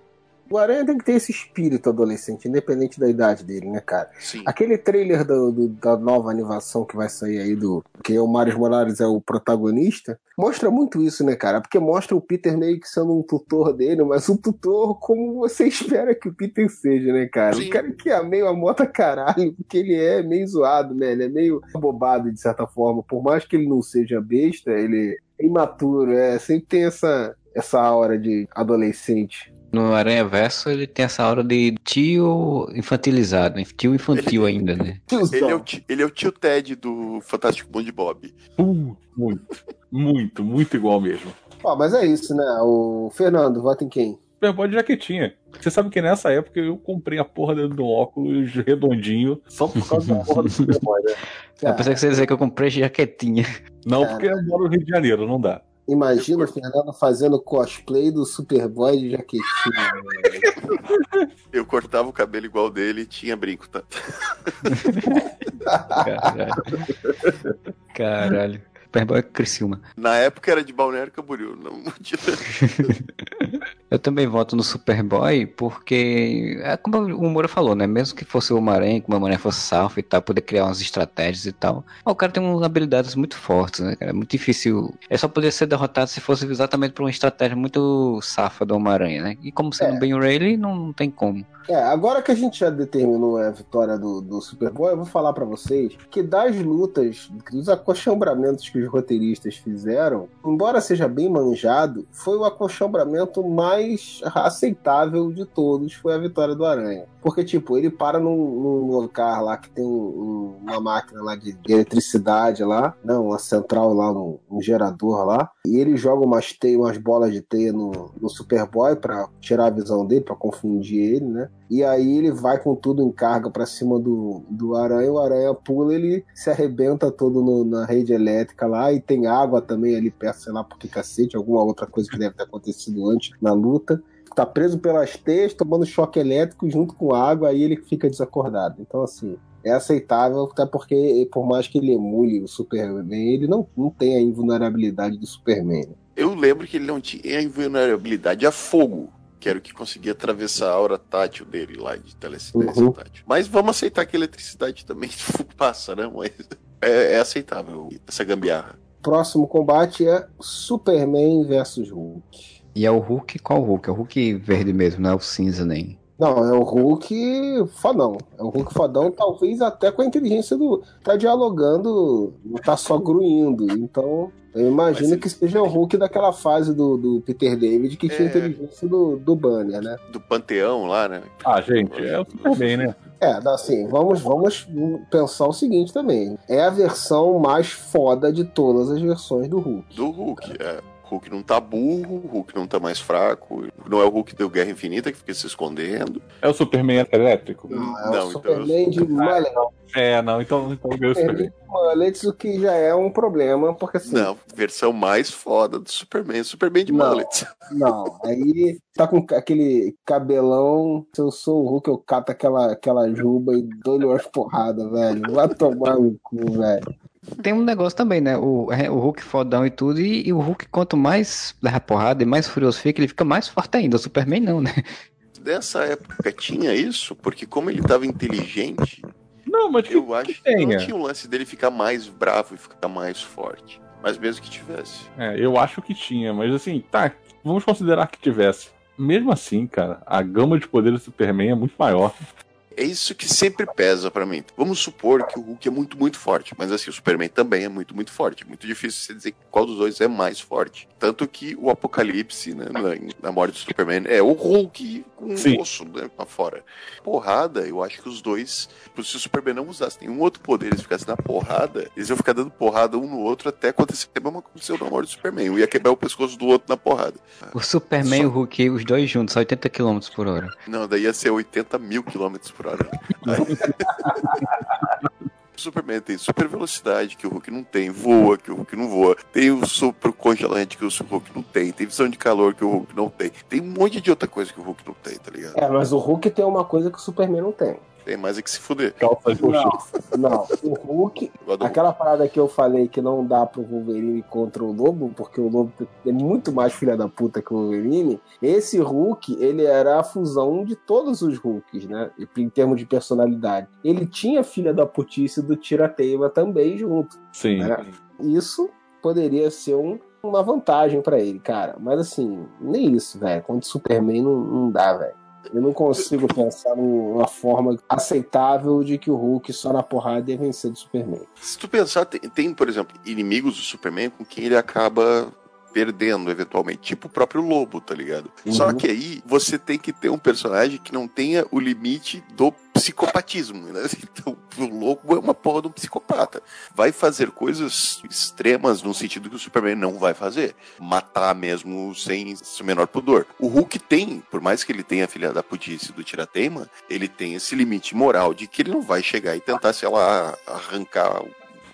O Aranha tem que ter esse espírito adolescente, independente da idade dele, né, cara? Sim. Aquele trailer do- do- da nova animação que vai sair aí do. Que o Miles Morales é o protagonista. Mostra muito isso, né, cara? Porque mostra o Peter meio que sendo um tutor dele, mas um tutor como você espera que o Peter seja, né, cara? Sim. Um cara que é meio a mota caralho, porque ele é meio zoado, né? Ele é meio abobado de certa forma. Por mais que ele não seja besta, ele é imaturo, é. Sempre tem essa, essa aura de adolescente. No Aranha Verso ele tem essa hora de tio infantilizado, né? tio infantil ainda, né? Ele é, o, ele é o tio Ted do Fantástico Mundo de Bob. Uh, muito, muito, muito igual mesmo. Ó, mas é isso, né? O Fernando, vota em quem? Superboy de jaquetinha. Você sabe que nessa época eu comprei a porra do- do óculos redondinho só por causa da porra do Superboy, né? Eu pensei que você ia dizer que eu comprei jaquetinha. Não, porque eu moro no Rio de Janeiro, não dá. Imagina o Fernando fazendo cosplay do Superboy de jaquetinha. Eu cortava o cabelo igual dele e tinha brinco, tá? Caralho. Caralho. Superboy Criciúma. Na época era de Balneário Camboriú, não tinha... Eu também voto no Superboy porque, é como o Moura falou, né? Mesmo que fosse o Homem-Aranha, que o Homem-Aranha fosse salvo e tal, poder criar umas estratégias e tal. O cara tem umas habilidades muito fortes, né? cara? É muito difícil. É só poder ser derrotado se fosse exatamente por uma estratégia muito safa do Homem-Aranha, né? E como sendo É. bem o Rayleigh, não, não tem como. É, agora que a gente já determinou a vitória do, do Superboy, eu vou falar pra vocês que das lutas, dos acochambramentos que os roteiristas fizeram, embora seja bem manjado, foi o acochambramento mais mais aceitável de todos foi a vitória do Aranha. Porque, tipo, ele para num, num lugar lá que tem um, uma máquina lá de, de, eletricidade lá, não, uma central lá, um, um, gerador lá, e ele joga umas, teia, umas bolas de teia no, no Superboy pra tirar a visão dele, pra confundir ele, né? E aí ele vai com tudo em carga para cima do, do aranha, o aranha pula, ele se arrebenta todo no, na rede elétrica lá e tem água também ali perto, sei lá por que cacete, alguma outra coisa que deve ter acontecido antes na luta. Tá preso pelas teias, tomando choque elétrico junto com água, aí ele fica desacordado. Então, assim, é aceitável, até porque, por mais que ele emule o Superman, ele não, não tem a invulnerabilidade do Superman. Eu lembro que ele não tinha a invulnerabilidade a fogo que era o que conseguia atravessar a aura tátil dele lá de telecinese uhum. tátil. Mas vamos aceitar que a eletricidade também passa, né? Mas é, é aceitável essa gambiarra. Próximo combate é Superman versus Hulk. E é o Hulk, qual Hulk? É o Hulk verde mesmo, não é o cinza nem. Não, é o Hulk fodão. É o Hulk fodão, talvez até com a inteligência do. Tá dialogando, não tá só gruindo. Então, eu imagino Mas, que seja o Hulk daquela fase do, do Peter David que é... tinha inteligência do, do Banner, né? Do Panteão lá, né? Ah, gente, é o Superman, né? É, assim, vamos, vamos pensar o seguinte também. É a versão mais foda de todas as versões do Hulk. Do Hulk, é. Hulk não tá burro, o Hulk não tá mais fraco, não é o Hulk do Guerra Infinita que fica se escondendo. É o Superman elétrico? Não, é não, o então Superman então... de mullet. É, não, então, então o Superman. Mullets, o que já é um problema, porque assim... Não, versão mais foda do Superman, Superman de não, mullets. Não, aí tá com aquele cabelão, se eu sou o Hulk, eu cato aquela, aquela juba e dou-lhe umas porradas, velho. Vai tomar no cu, velho. Tem um negócio também, né? O, é, o Hulk fodão e tudo, e, e, o Hulk, quanto mais leva porrada e mais furioso fica, ele fica mais forte ainda. O Superman não, né? Dessa época tinha isso, porque como ele tava inteligente, não, mas eu que, acho que, que não tinha o lance dele ficar mais bravo e ficar mais forte. Mas mesmo que tivesse. É, eu acho que tinha, mas assim, tá, vamos considerar que tivesse. Mesmo assim, cara, a gama de poderes do Superman é muito maior. É isso que sempre pesa para mim. Vamos supor que o Hulk é muito, muito forte, mas assim, o Superman também é muito, muito forte. É muito difícil você dizer qual dos dois é mais forte. Tanto que o Apocalipse, né, na, na morte do Superman, é o Hulk com um osso né, pra fora. Porrada, eu acho que os dois, se o Superman não usasse nenhum outro poder, eles ficassem na porrada, eles iam ficar dando porrada um no outro até acontecer o mesmo aconteceu na morte do Superman. Um ia quebrar o pescoço do outro na porrada. O Superman Só... e o Hulk, os dois juntos, 80 km por hora. Não, daí ia ser 80 mil km por Superman tem super velocidade, que o Hulk não tem, voa, que o Hulk não voa, tem o super congelante que o Hulk não tem, tem visão de calor que o Hulk não tem, tem um monte de outra coisa que o Hulk não tem, tá ligado? É, mas o Hulk tem uma coisa que o Superman não tem. Tem mais é que se fuder. Calça de não, não, o Hulk, aquela parada que eu falei que não dá pro Wolverine contra o Lobo, porque o Lobo é muito mais filha da puta que o Wolverine. Esse Hulk, ele era a fusão de todos os Hulks, né? Em termos de personalidade. Ele tinha filha da putice do Tirateima também junto. Sim. Né? Isso poderia ser um, uma vantagem para ele, cara. Mas assim, nem isso, velho. Contra o Superman não, não dá, velho. Eu não consigo pensar numa forma aceitável de que o Hulk só na porrada ia vencer do Superman. Se tu pensar, tem, tem, por exemplo, inimigos do Superman com quem ele acaba perdendo eventualmente, tipo o próprio lobo, tá ligado? Uhum. Só que aí você tem que ter um personagem que não tenha o limite do psicopatismo, né? Então, o lobo é uma porra de um psicopata. Vai fazer coisas extremas no sentido que o Superman não vai fazer. Matar mesmo sem o menor pudor. O Hulk tem, por mais que ele tenha a filha da putice do Tirateima, ele tem esse limite moral de que ele não vai chegar e tentar, sei lá, arrancar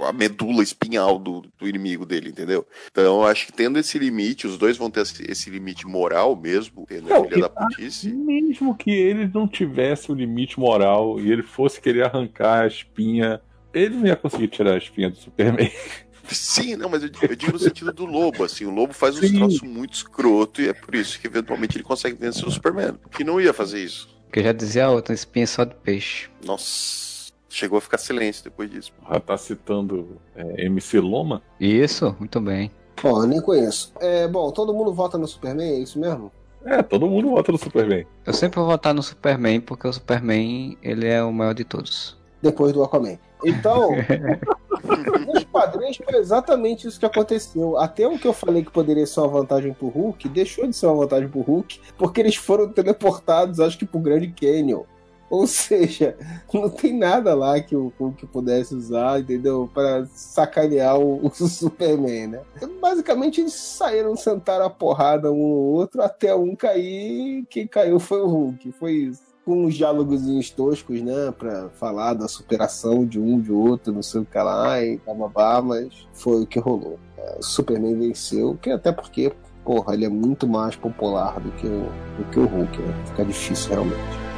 a medula espinhal do, do inimigo dele, entendeu? Então eu acho que tendo esse limite, os dois vão ter esse limite moral mesmo, tendo não, a filha da putice. Mesmo que ele não tivesse o limite moral e ele fosse querer arrancar a espinha, ele não ia conseguir tirar a espinha do Superman. Sim, não, mas eu, eu, digo no sentido do lobo, assim, o lobo faz uns troços muito escroto e é por isso que eventualmente ele consegue vencer o Superman, que não ia fazer isso. Que já dizia a outra, espinha só de peixe. Nossa chegou a ficar silêncio depois disso. Já tá citando é, MC Loma? Isso, muito bem. Eu nem conheço. É, bom, todo mundo vota no Superman, é isso mesmo? É, todo mundo vota no Superman. Eu sempre vou votar no Superman porque o Superman, ele é o maior de todos. Depois do Aquaman. Então, Nos quadrinhos foi exatamente isso que aconteceu. Até o que eu falei que poderia ser uma vantagem pro Hulk, deixou de ser uma vantagem pro Hulk, porque eles foram teleportados, acho que pro Grande Canyon. Ou seja, não tem nada lá que o Hulk pudesse usar, entendeu? Para sacanear o, o, Superman, né? Basicamente eles saíram, sentaram a porrada um ou outro, até um cair, quem caiu foi o Hulk, foi isso com uns diálogos toscos, né? Pra falar da superação de um de outro, não sei o que lá, e bababá, mas foi o que rolou. É, o Superman venceu, que até porque, porra, ele é muito mais popular do que o, do que o Hulk, né? Fica difícil realmente.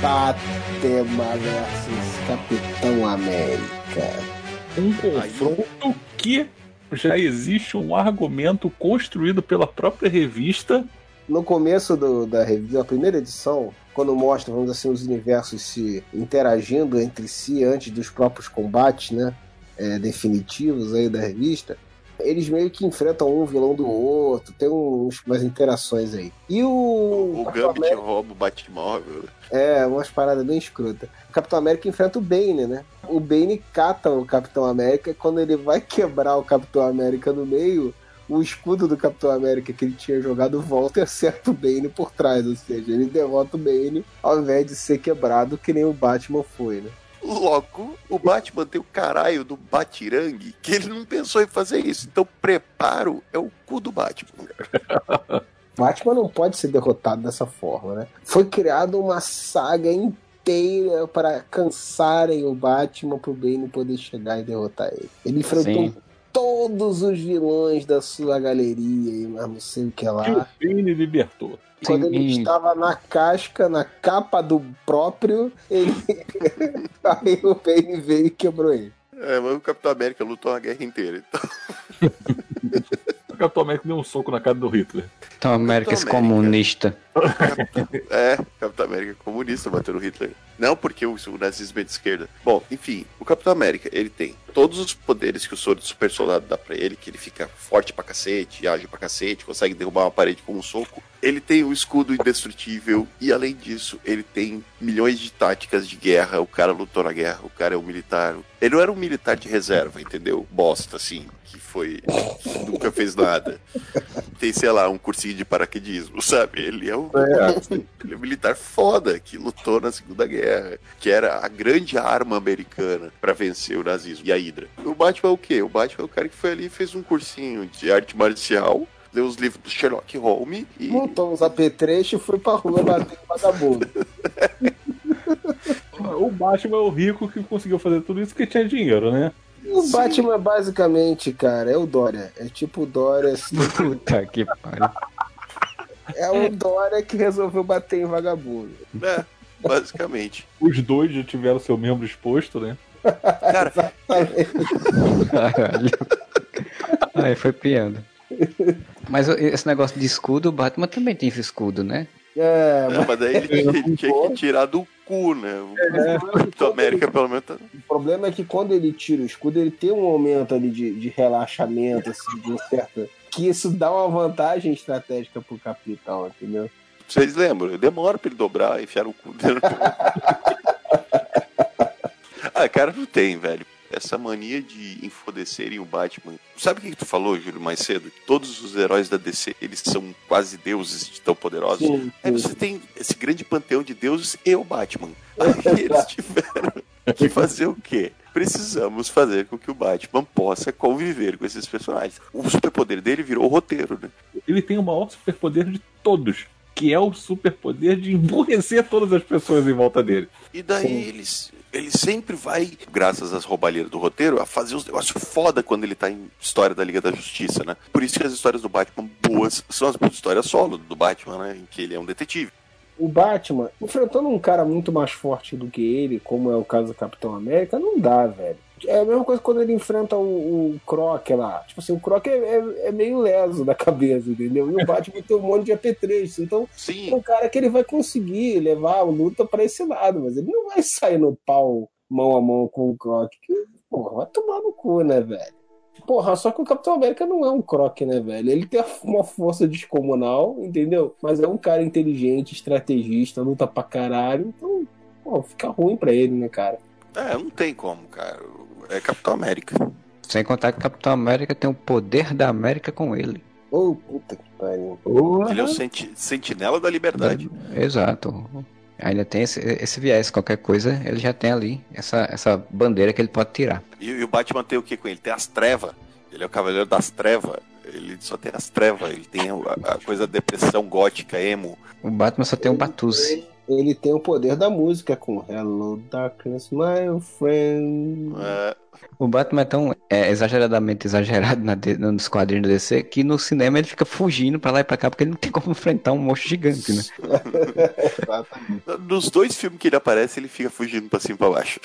Batman versus Capitão América. Um confronto que já existe um argumento construído pela própria revista. No começo do, da, da primeira edição, quando mostra, vamos assim, os universos se interagindo entre si antes dos próprios combates, né? É, definitivos aí da revista, eles meio que enfrentam um vilão do outro, tem uns, umas interações aí. E o. O, o Gambit América... rouba o Batmóvel. É, umas paradas bem escrotas. O Capitão América enfrenta o Bane, né? O Bane cata o Capitão América e quando ele vai quebrar o Capitão América no meio, o escudo do Capitão América que ele tinha jogado volta e acerta o Bane por trás. Ou seja, ele derrota o Bane ao invés de ser quebrado que nem o Batman foi, né? Logo, o Batman tem o caralho do Batirangue que ele não pensou em fazer isso. Então, preparo é o cu do Batman. Batman não pode ser derrotado dessa forma, né? Foi criada uma saga inteira para cansarem o Batman pro Bane poder chegar e derrotar ele. Ele enfrentou Sim. Todos os vilões da sua galeria, mas não sei o que lá. E o Bane libertou. Quando ele estava na casca, na capa do próprio, ele. Aí o Bane veio e quebrou ele. É, mas o Capitão América lutou a guerra inteira, então. o Capitão América deu um soco na cara do Hitler. Capitão América é comunista. É, Capitão América comunista bateu no Hitler. Não porque o, nazismo é de esquerda. Bom, enfim, o Capitão América, ele tem todos os poderes que o soro do super soldado dá pra ele, que ele fica forte pra cacete, ágil pra cacete, consegue derrubar uma parede com um soco. Ele tem um escudo indestrutível e, além disso, ele tem milhões de táticas de guerra. O cara lutou na guerra, o cara é um militar. Ele não era um militar de reserva, entendeu? Bosta, assim, que foi. Que nunca fez nada. Tem, sei lá, um cursinho de paraquedismo, sabe? Ele é um, é. ele é militar foda que lutou na Segunda Guerra, que era a grande arma americana para vencer o nazismo e a Hydra. O Batman é o quê? O Batman é o cara que foi ali e fez um cursinho de arte marcial leu os livros do Sherlock Holmes e. Montou uns apetrechos e foi pra rua bater com vagabundo. o Batman é o rico que conseguiu fazer tudo isso porque tinha dinheiro, né? O Sim. Batman, basicamente, cara, é o Dória. É tipo o Dória. Assim, Puta que pariu. É o Dória que resolveu bater em vagabundo. É, basicamente. Os dois já tiveram seu membro exposto, né? Cara. Caralho. Aí foi piada. Mas esse negócio de escudo, o Batman também tem esse escudo, né? É, mas, mas daí ele, ele tinha que tirar do cu, né? O é, Capitão América, pelo menos. Tá... O problema é que quando ele tira o escudo, ele tem um momento ali de, de relaxamento, assim, de um certo. Que isso dá uma vantagem estratégica pro capitão, entendeu? Vocês lembram? Demora pra ele dobrar, enfiar o cu dentro. ah, cara, não tem, velho essa mania de enfodecerem o Batman. Sabe o que, que tu falou, Júlio, mais cedo? Todos os heróis da DC, eles são quase deuses de tão poderosos. Sim, sim. Aí você tem esse grande panteão de deuses e o Batman. Aí eles tiveram que fazer o quê? Precisamos fazer com que o Batman possa conviver com esses personagens. O superpoder dele virou o roteiro, né? Ele tem o maior superpoder de todos, que é o superpoder de emburrecer todas as pessoas em volta dele. E daí Sim. eles Ele sempre vai, graças às roubalheiras do roteiro, a fazer os negócios foda quando ele tá em história da Liga da Justiça, né? Por isso que as histórias do Batman boas são as histórias solo do Batman, né? Em que ele é um detetive. O Batman, enfrentando um cara muito mais forte do que ele, como é o caso do Capitão América, não dá, velho. É a mesma coisa quando ele enfrenta o, o Croc lá. Tipo assim, o Croc é, é, é, meio leso da cabeça, entendeu? E o Batman tem um monte de AP3. Então, Sim. é um cara que ele vai conseguir levar a luta pra esse lado, mas ele não vai sair no pau mão a mão com o Croc. Que, porra, vai tomar no cu, né, velho? Porra, só que o Capitão América não é um croc, né, velho? Ele tem uma força descomunal, entendeu? Mas é um cara inteligente, estrategista, luta pra caralho. Então, pô, fica ruim pra ele, né, cara? É, não tem como, cara. É Capitão América. Sem contar que o Capitão América tem o poder da América com ele. Ô, oh, puta que pariu. Ele é o senti sentinela da liberdade. Exato. Ainda tem esse, esse viés, qualquer coisa, ele já tem ali essa, essa bandeira que ele pode tirar. E, e o Batman tem o que com ele? Tem as trevas. Ele é o cavaleiro das trevas. Ele só tem as trevas. Ele tem a, a coisa da depressão gótica, emo. O Batman só tem um Batuzzi. Ele tem o poder da música com Hello Darkness, my friend. É, O Batman é tão é, exageradamente exagerado na nos quadrinhos do DC que no cinema ele fica fugindo pra lá e pra cá porque ele não tem como enfrentar um monstro gigante, né? Exatamente. nos dois filmes que ele aparece, ele fica fugindo pra cima e pra baixo.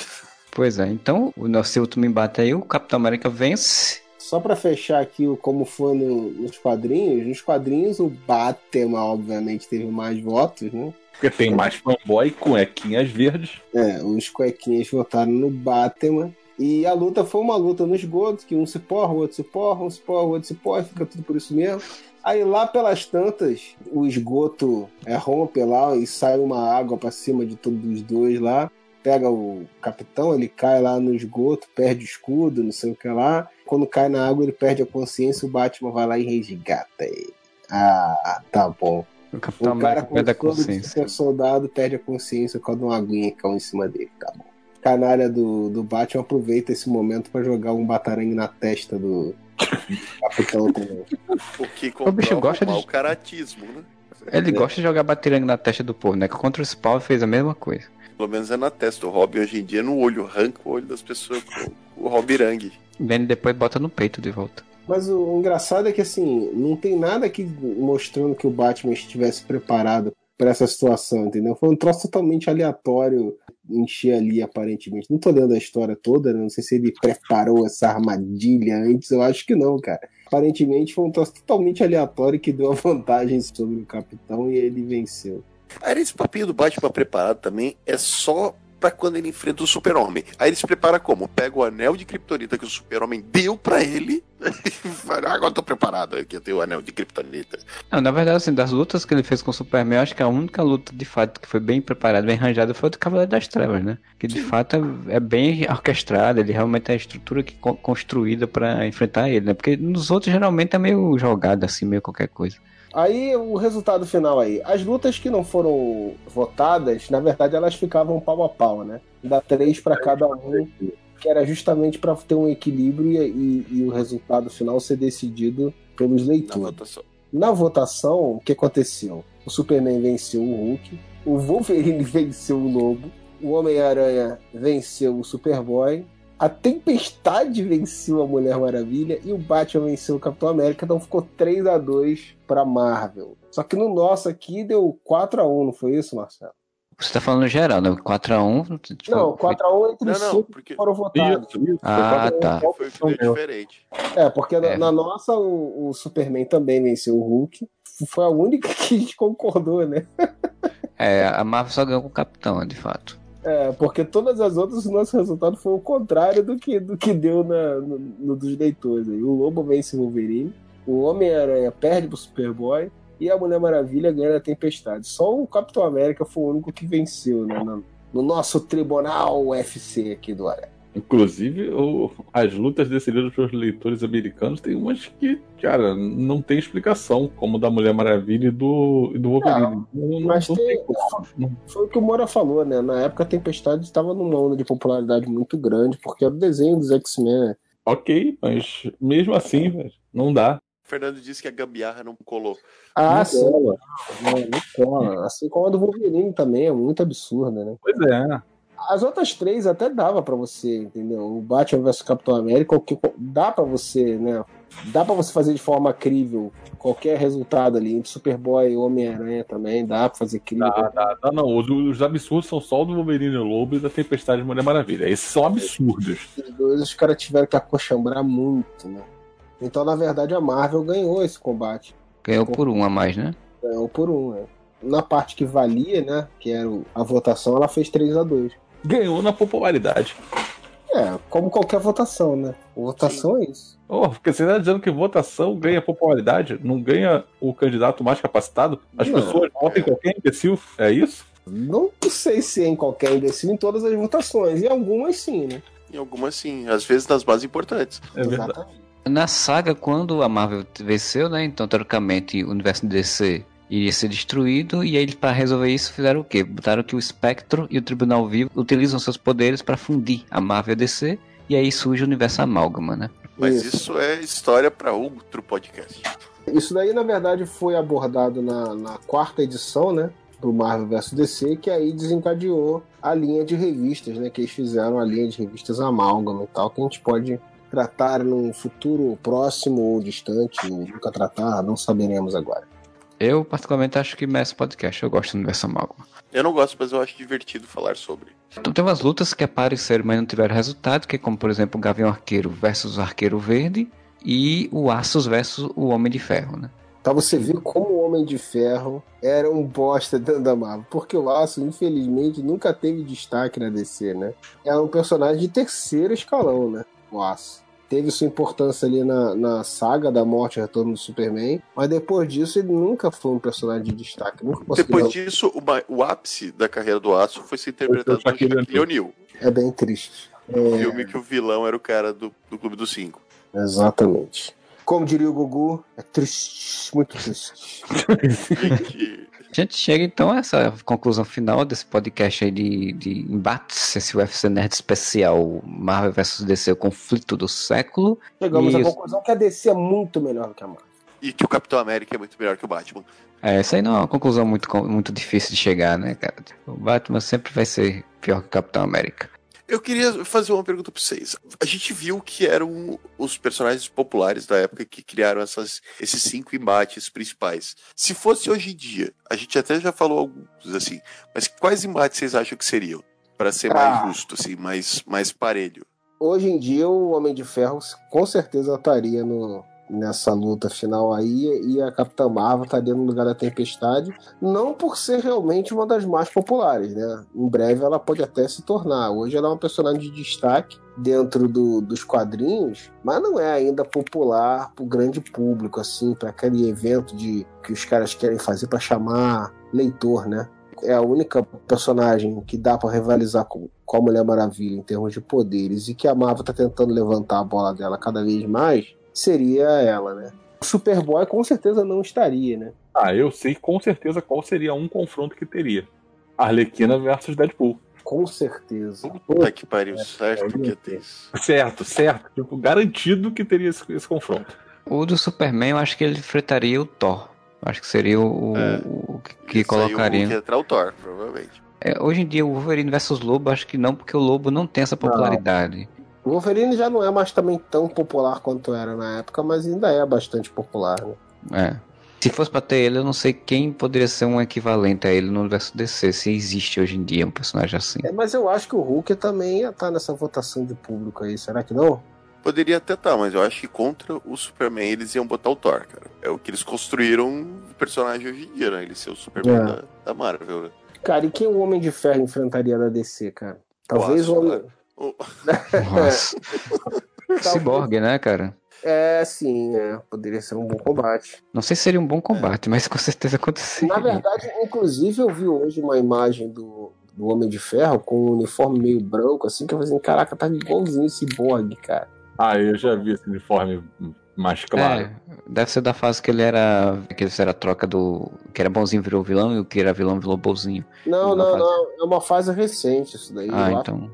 Pois é, então o nosso último embate aí, o Capitão América vence. Só pra fechar aqui o como foi no- nos quadrinhos, nos quadrinhos o Batman, obviamente, teve mais votos, né? Porque tem mais fanboy com equinhas verdes. É, os cuequinhas votaram no Batman. E a luta foi uma luta no esgoto, que um se porra, o outro se porra, um se porra, o outro se porra, fica tudo por isso mesmo. Aí lá pelas tantas, o esgoto é, rompe lá e sai uma água pra cima de todos os dois lá. Pega o capitão, ele cai lá no esgoto, perde o escudo, não sei o que lá. Quando cai na água, ele perde a consciência, o Batman vai lá e resgata ele. Ah, tá bom. O Capitão O cara com perde a consciência. super soldado perde a consciência quando uma aguinha caiu em cima dele, tá bom. Canalha do, do Batman aproveita esse momento pra jogar um batarangue na testa do capitão também. O que O bicho gosta o de- caratismo, né? Ele gosta de jogar batirangue na testa do povo, né? Que Contra o Spawn fez a mesma coisa. Pelo menos é na testa. O Robin hoje em dia no olho, arranca o olho das pessoas com o Robirangue. Vem depois bota no peito de volta. Mas o, engraçado é que assim, não tem nada aqui mostrando que o Batman estivesse preparado pra essa situação, entendeu? Foi um troço totalmente aleatório encher ali, aparentemente. Não tô lendo a história toda, né? não sei se ele preparou essa armadilha antes, eu acho que não, cara. Aparentemente foi um troço totalmente aleatório que deu a vantagem sobre o capitão e ele venceu. Aí esse papinho do Batman preparado também é só pra quando ele enfrenta o Super-Homem. Aí ele se prepara como? Pega o anel de Kryptonita que o Super-Homem deu pra ele e fala, "Ah, agora tô preparado, aqui eu tenho o anel de Kryptonita. Não, na verdade, assim, das lutas que ele fez com o Superman, eu acho que a única luta, de fato, que foi bem preparada, bem arranjada, foi a do Cavaleiro das Trevas, né? Que de fato é, é bem orquestrada, ele realmente é a estrutura que co- construída pra enfrentar ele, né? Porque nos outros geralmente é meio jogado, assim, meio qualquer coisa. Aí o resultado final aí. As lutas que não foram votadas, na verdade, elas ficavam pau a pau, né? Dá três pra cada um, que era justamente pra ter um equilíbrio e, e- e o resultado final ser decidido pelos Na leitores. votação. Na votação, o que aconteceu? O Superman venceu o Hulk, o Wolverine venceu o Lobo, o Homem-Aranha venceu o Superboy, a Tempestade venceu a Mulher Maravilha e o Batman venceu o Capitão América, então ficou 3 a 2 para Marvel. Só que no nosso aqui deu 4 a 1 não foi isso, Marcelo? Você tá falando geral, né? 4x1. Não, 4 a 1 entre Não, os não, 5 porque que foram votados. Isso, isso. Ah, tá. foi um filme diferente. É, porque na, É. na nossa o, o Superman também venceu o Hulk. Foi a única que a gente concordou, né? É, a Marvel só ganhou com o Capitão, de fato. É, porque todas as outras, o nosso resultado foi o contrário do que, do que deu na, no, no dos leitores. Aí. O Lobo vence o Wolverine, o Homem-Aranha perde pro Superboy e a Mulher Maravilha ganha a Tempestade. Só o Capitão América foi o único que venceu, né? No, no nosso tribunal UFC aqui do Aré. Inclusive, o- as lutas decididas pelos leitores americanos tem umas que, cara, não tem explicação, como da Mulher Maravilha e do, e do Wolverine. Não, não- mas não tem- tem. Não- Foi o que o Moura falou, né? Na época a Tempestade estava numa onda de popularidade muito grande, porque era o desenho dos X-Men. Ok, mas mesmo assim, velho, não dá. O Fernando disse que a gambiarra não colou. Ah, Não sim. cola. Não, não cola. Assim como a do Wolverine também, é muito absurda, né? Pois é. As outras três até dava pra você, entendeu? O Batman vs Capitão América, o que dá pra você, né? Dá pra você fazer de forma crível qualquer resultado ali. Entre Superboy e Homem-Aranha também, dá pra fazer crível. Dá, dá, dá, não. Os, os absurdos são só o do Wolverine Lobo e da Tempestade de Mulher Maravilha. Esses são absurdos. Os dois os caras tiveram que acochambrar muito, né? Então, na verdade, a Marvel ganhou esse combate. Ganhou por um a mais, né? Ganhou por um, né? Na parte que valia, né? Que era a votação, ela fez 3 a 2 Ganhou na popularidade. É, como qualquer votação, né? Votação Sim. é isso. Oh, porque você está dizendo que votação ganha popularidade, não ganha o candidato mais capacitado? As não, pessoas votam em qualquer imbecil, é isso? Não sei se é em qualquer imbecil, em todas as votações. Em algumas sim, né? Em algumas sim, às vezes nas mais importantes. É verdade. Na saga, quando a Marvel venceu, né? Então, teoricamente, o universo DC iria ser destruído, e aí para resolver isso fizeram o quê? Botaram que o Espectro e o Tribunal Vivo utilizam seus poderes para fundir a Marvel DC, e aí surge o universo Amálgama, né? Mas isso, isso é história para outro podcast. Isso daí, na verdade, foi abordado na, na quarta edição, né? Do Marvel vs DC, que aí desencadeou a linha de revistas, né? Que eles fizeram a linha de revistas Amálgama e tal, que a gente pode tratar num futuro próximo ou distante, ou nunca tratar, não saberemos agora. Eu, particularmente, acho que merece podcast. Eu gosto do universo Amálgama. Eu não gosto, mas eu acho divertido falar sobre. Então tem umas lutas que apareceram, mas não tiveram resultado, que é como, por exemplo, o Gavião Arqueiro versus o Arqueiro Verde e o Aços versus o Homem de Ferro, né? Pra você ver como o Homem de Ferro era um bosta dentro da Marvel. Porque o Aço, infelizmente, nunca teve destaque na DC, né? É um personagem de terceiro escalão, né? O Aço teve sua importância ali na, na saga da morte e retorno do Superman, mas depois disso ele nunca foi um personagem de destaque. depois disso, o, o, ápice da carreira do Aço foi ser interpretado por Shaquille O'Neal. É bem triste. Um é... filme que o vilão era o cara do, do Clube dos Cinco. Exatamente. Como diria o Gugu, é triste, muito triste. A gente chega então a essa conclusão final desse podcast aí de, de embates, esse UFC Nerd especial Marvel vs DC, o conflito do século. Chegamos e... à conclusão que a DC é muito melhor do que a Marvel. E que o Capitão América é muito melhor que o Batman. É, essa aí não é uma conclusão muito, muito difícil de chegar, né, cara? O Batman sempre vai ser pior que o Capitão América. Eu queria fazer uma pergunta para vocês. A gente viu que eram os personagens populares da época que criaram essas, esses cinco embates principais. Se fosse hoje em dia, a gente até já falou alguns assim, mas quais embates vocês acham que seriam? Para ser mais ah. justo, assim, mais, mais parelho. Hoje em dia, o Homem de Ferro com certeza estaria no, nessa luta final aí e a Capitã Marvel estaria no lugar da Tempestade, não por ser realmente uma das mais populares, né? Em breve ela pode até se tornar. Hoje ela é uma personagem de destaque dentro do, dos quadrinhos, mas não é ainda popular para o grande público, assim, para aquele evento de que os caras querem fazer para chamar leitor, né? É a única personagem que dá para rivalizar com, com a Mulher Maravilha em termos de poderes e que a Marvel tá tentando levantar a bola dela cada vez mais seria ela, né? O Superboy com certeza não estaria, né? Ah, eu sei com certeza qual seria um confronto que teria. Arlequina versus Deadpool. Com certeza. Puta que pariu, é, certo é, que ter isso. Certo, certo. Tipo, garantido que teria esse, esse, confronto. O do Superman, eu acho que ele enfrentaria o Thor. Acho que seria o, é. o que colocaria. Aí o entrar o Thor, provavelmente. É, hoje em dia, o Wolverine versus Lobo, acho que não, porque o Lobo não tem essa popularidade. Não. O Wolverine já não é mais também tão popular quanto era na época, mas ainda é bastante popular, né? É. Se fosse pra ter ele, eu não sei quem poderia ser um equivalente a ele no universo DC, se existe hoje em dia um personagem assim. É, mas eu acho que o Hulk também ia estar tá nessa votação de público aí, será que não? Poderia até estar, tá, mas eu acho que contra o Superman eles iam botar o Thor, cara. É o que eles construíram o personagem hoje em dia, né? Ele ser o Superman é. da, da, Marvel, né? Cara, e quem o Homem de Ferro enfrentaria da DC, cara? Talvez o Homem... Nossa. Cyborg, né, cara? É, sim, é. poderia ser um bom combate. Não sei se seria um bom combate, é. mas com certeza aconteceria. Na verdade, inclusive, eu vi hoje uma imagem do, do Homem de Ferro com um uniforme meio branco, assim, que eu falei assim, caraca, tá igualzinho esse Cyborg, cara. Ah, eu já vi esse uniforme mais claro. É, deve ser da fase que ele era. que ele era a troca do. que era bonzinho virou vilão e o que era vilão virou bonzinho. Não, não, não. É uma fase recente isso daí. Ah, então.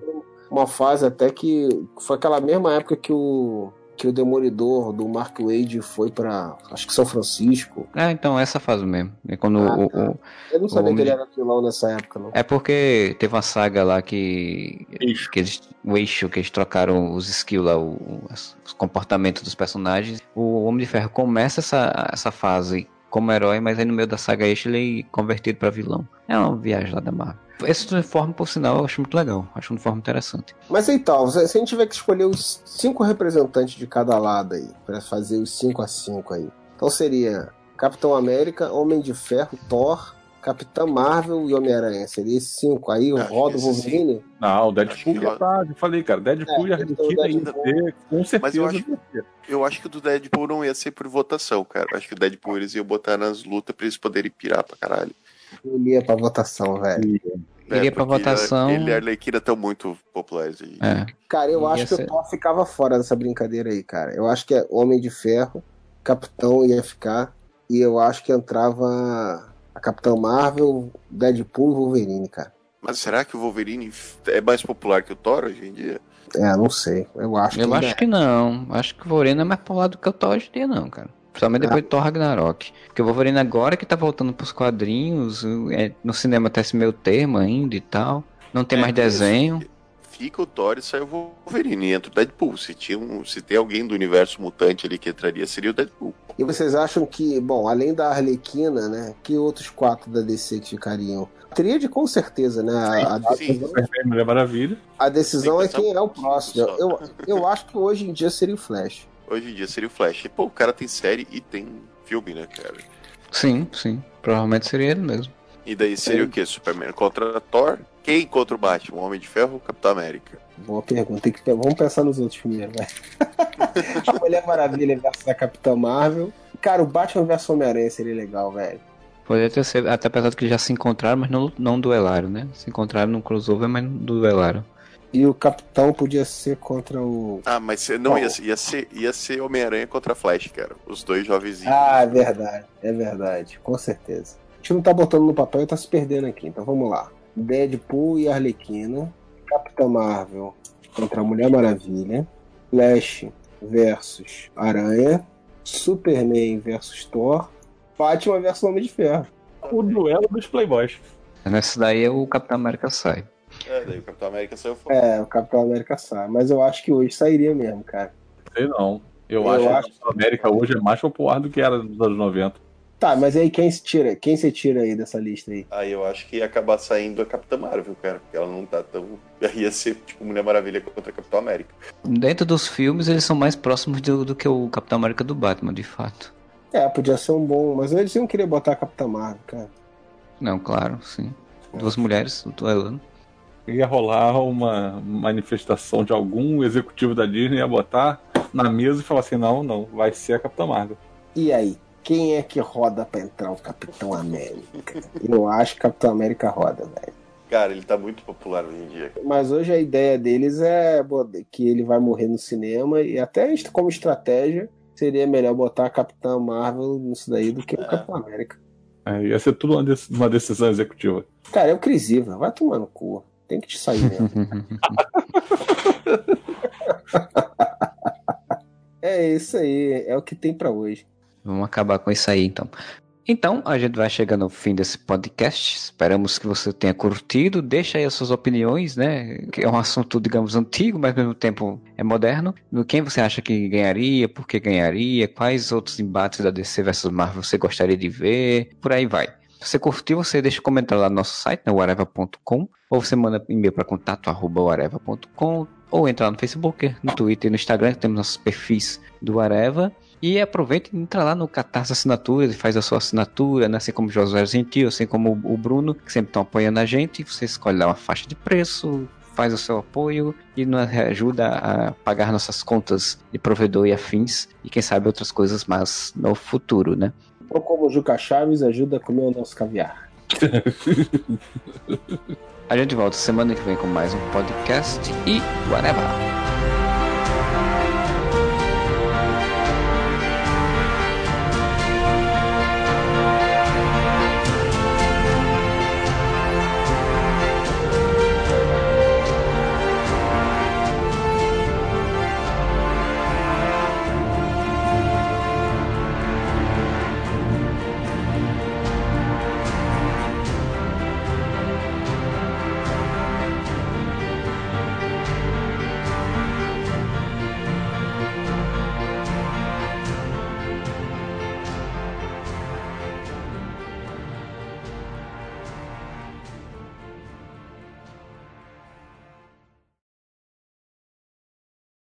Uma fase até que foi aquela mesma época que o que o Demolidor do Mark Wade foi para acho que São Francisco. É, então essa fase mesmo. É quando ah, o, o, Eu não sabia que ele era vilão nessa época, não. É porque teve uma saga lá que. Eixo. que eles, o eixo, que eles trocaram os skills lá, o, os comportamentos dos personagens. O Homem de Ferro começa essa, essa fase como herói, mas aí no meio da saga eixo ele é convertido para vilão. É uma viagem lá da Marvel. Esse uniforme, por sinal, eu acho muito legal. Acho um uniforme interessante. Mas então, se a gente tiver que escolher os cinco representantes de cada lado aí, para fazer os 5 a 5 aí. Então seria Capitão América, Homem de Ferro, Thor, Capitã Marvel e Homem-Aranha. Seria esses cinco. Aí o roda o Wolverine? Sim. Não, o Deadpool já tá. Eu falei, cara. Deadpool é, e a Arlequina ainda ter, com certeza. Mas eu acho, eu acho que o do Deadpool não ia ser por votação, cara. Eu acho que o Deadpool eles iam botar nas lutas pra eles poderem pirar pra caralho. Eu ia pra votação, velho. É, Iria pra votação. Ele e a Arlequina estão muito populares aí. É. Cara, eu acho que ser... o Thor ficava fora dessa brincadeira aí, cara. Eu acho que é Homem de Ferro, Capitão ia ficar. E eu acho que entrava a Capitã Marvel, Deadpool e Wolverine, cara. Mas será que o Wolverine é mais popular que o Thor hoje em dia? É, não sei. Eu acho eu que acho é. que não. Acho que o Wolverine é mais popular do que o Thor hoje em dia, não, cara. Principalmente depois de Thor Ragnarok. Porque o Wolverine agora que tá voltando pros quadrinhos, é, no cinema tá esse meio termo ainda e tal. Não tem é, mais desenho. Fica o Thor e sai o Wolverine. Entra o Deadpool. Se, tinha um, se tem alguém do universo mutante ali que entraria, seria o Deadpool. E vocês acham que, bom, além da Arlequina, né, que outros quatro da DC que ficariam? Tríade com certeza, né? A, a decisão, Mulher Maravilha. A decisão é quem é o próximo. Eu, eu acho que hoje em dia seria o Flash hoje em dia seria o Flash. E, pô, o cara tem série e tem filme, né, cara? Sim, sim. Provavelmente seria ele mesmo. E daí seria sim. o quê? Superman contra Thor? Quem contra o Batman? O Homem de Ferro ou Capitão América? Boa pergunta. Que... Vamos pensar nos outros primeiro, né? a Mulher Maravilha versus a Capitã Marvel. Cara, o Batman versus Homem-Aranha seria legal, velho. Poderia ter sido, até apesar de que já se encontraram, mas não, não duelaram, né? Se encontraram num crossover, mas não duelaram. E o capitão podia ser contra o. Ah, mas não, ia, ia ser, ia ser Homem-Aranha contra Flash, cara. Os dois jovens. Ah, é verdade. É verdade. Com certeza. A gente não tá botando no papel e tá se perdendo aqui. Então vamos lá. Deadpool e Arlequina. Capitão Marvel contra a Mulher Maravilha. Flash versus Aranha. Superman versus Thor. Batman versus Homem de Ferro. O duelo dos Playboys. Nessa daí o Capitão América sai. É, daí o Capitão América saiu fora. É, o Capitão América sai. Mas eu acho que hoje sairia mesmo, cara. Sei não. Eu, eu acho, acho que o Capitão América hoje é mais popular do que era nos anos 90. Tá, mas aí quem se tira? Quem você tira aí dessa lista aí? Aí eu acho que ia acabar saindo a Capitã Marvel, cara, porque ela não tá tão. Ia ser tipo Mulher Maravilha contra a Capitão América. Dentro dos filmes, eles são mais próximos do, do que o Capitão América do Batman, de fato. É, podia ser um bom. Mas eles iam querer botar a Capitã Marvel, cara. Não, claro, sim. Duas mulheres duelando ia rolar uma manifestação de algum executivo da Disney, ia botar na mesa e falar assim: não, não, vai ser a Capitã Marvel. E aí? Quem é que roda pra entrar o Capitão América? Eu acho que o Capitão América roda, velho. Cara, ele tá muito popular hoje em dia. Mas hoje a ideia deles é que ele vai morrer no cinema e até como estratégia seria melhor botar a Capitã Marvel nisso daí do que é. o Capitão América. É, ia ser tudo uma decisão executiva. Cara, é o Chris Evans, vai tomar no cu. Tem que te sair mesmo. é isso aí, é o que tem para hoje. Vamos acabar com isso aí então. Então, a gente vai chegando ao fim desse podcast. Esperamos que você tenha curtido. Deixa aí as suas opiniões, né? Que é um assunto, digamos, antigo, mas ao mesmo tempo é moderno. No quem você acha que ganharia, por que ganharia, quais outros embates da DC versus Marvel você gostaria de ver, por aí vai. Se você curtiu, você deixa um comentário lá no nosso site, né, whatever.com, ou você manda e-mail para contato@whatever.com, ou entrar no Facebook, no Twitter e no Instagram, que temos nossos perfis do Areva. E aproveita e entra lá no Catarse Assinaturas e faz a sua assinatura, né? assim como o José Gentil, assim como o Bruno, que sempre estão apoiando a gente. Você escolhe lá uma faixa de preço, faz o seu apoio e nos ajuda a pagar nossas contas de provedor e afins, e quem sabe outras coisas mais no futuro, né? Ou como o Juca Chaves ajuda a comer o nosso caviar. a gente volta semana que vem com mais um podcast e whatever.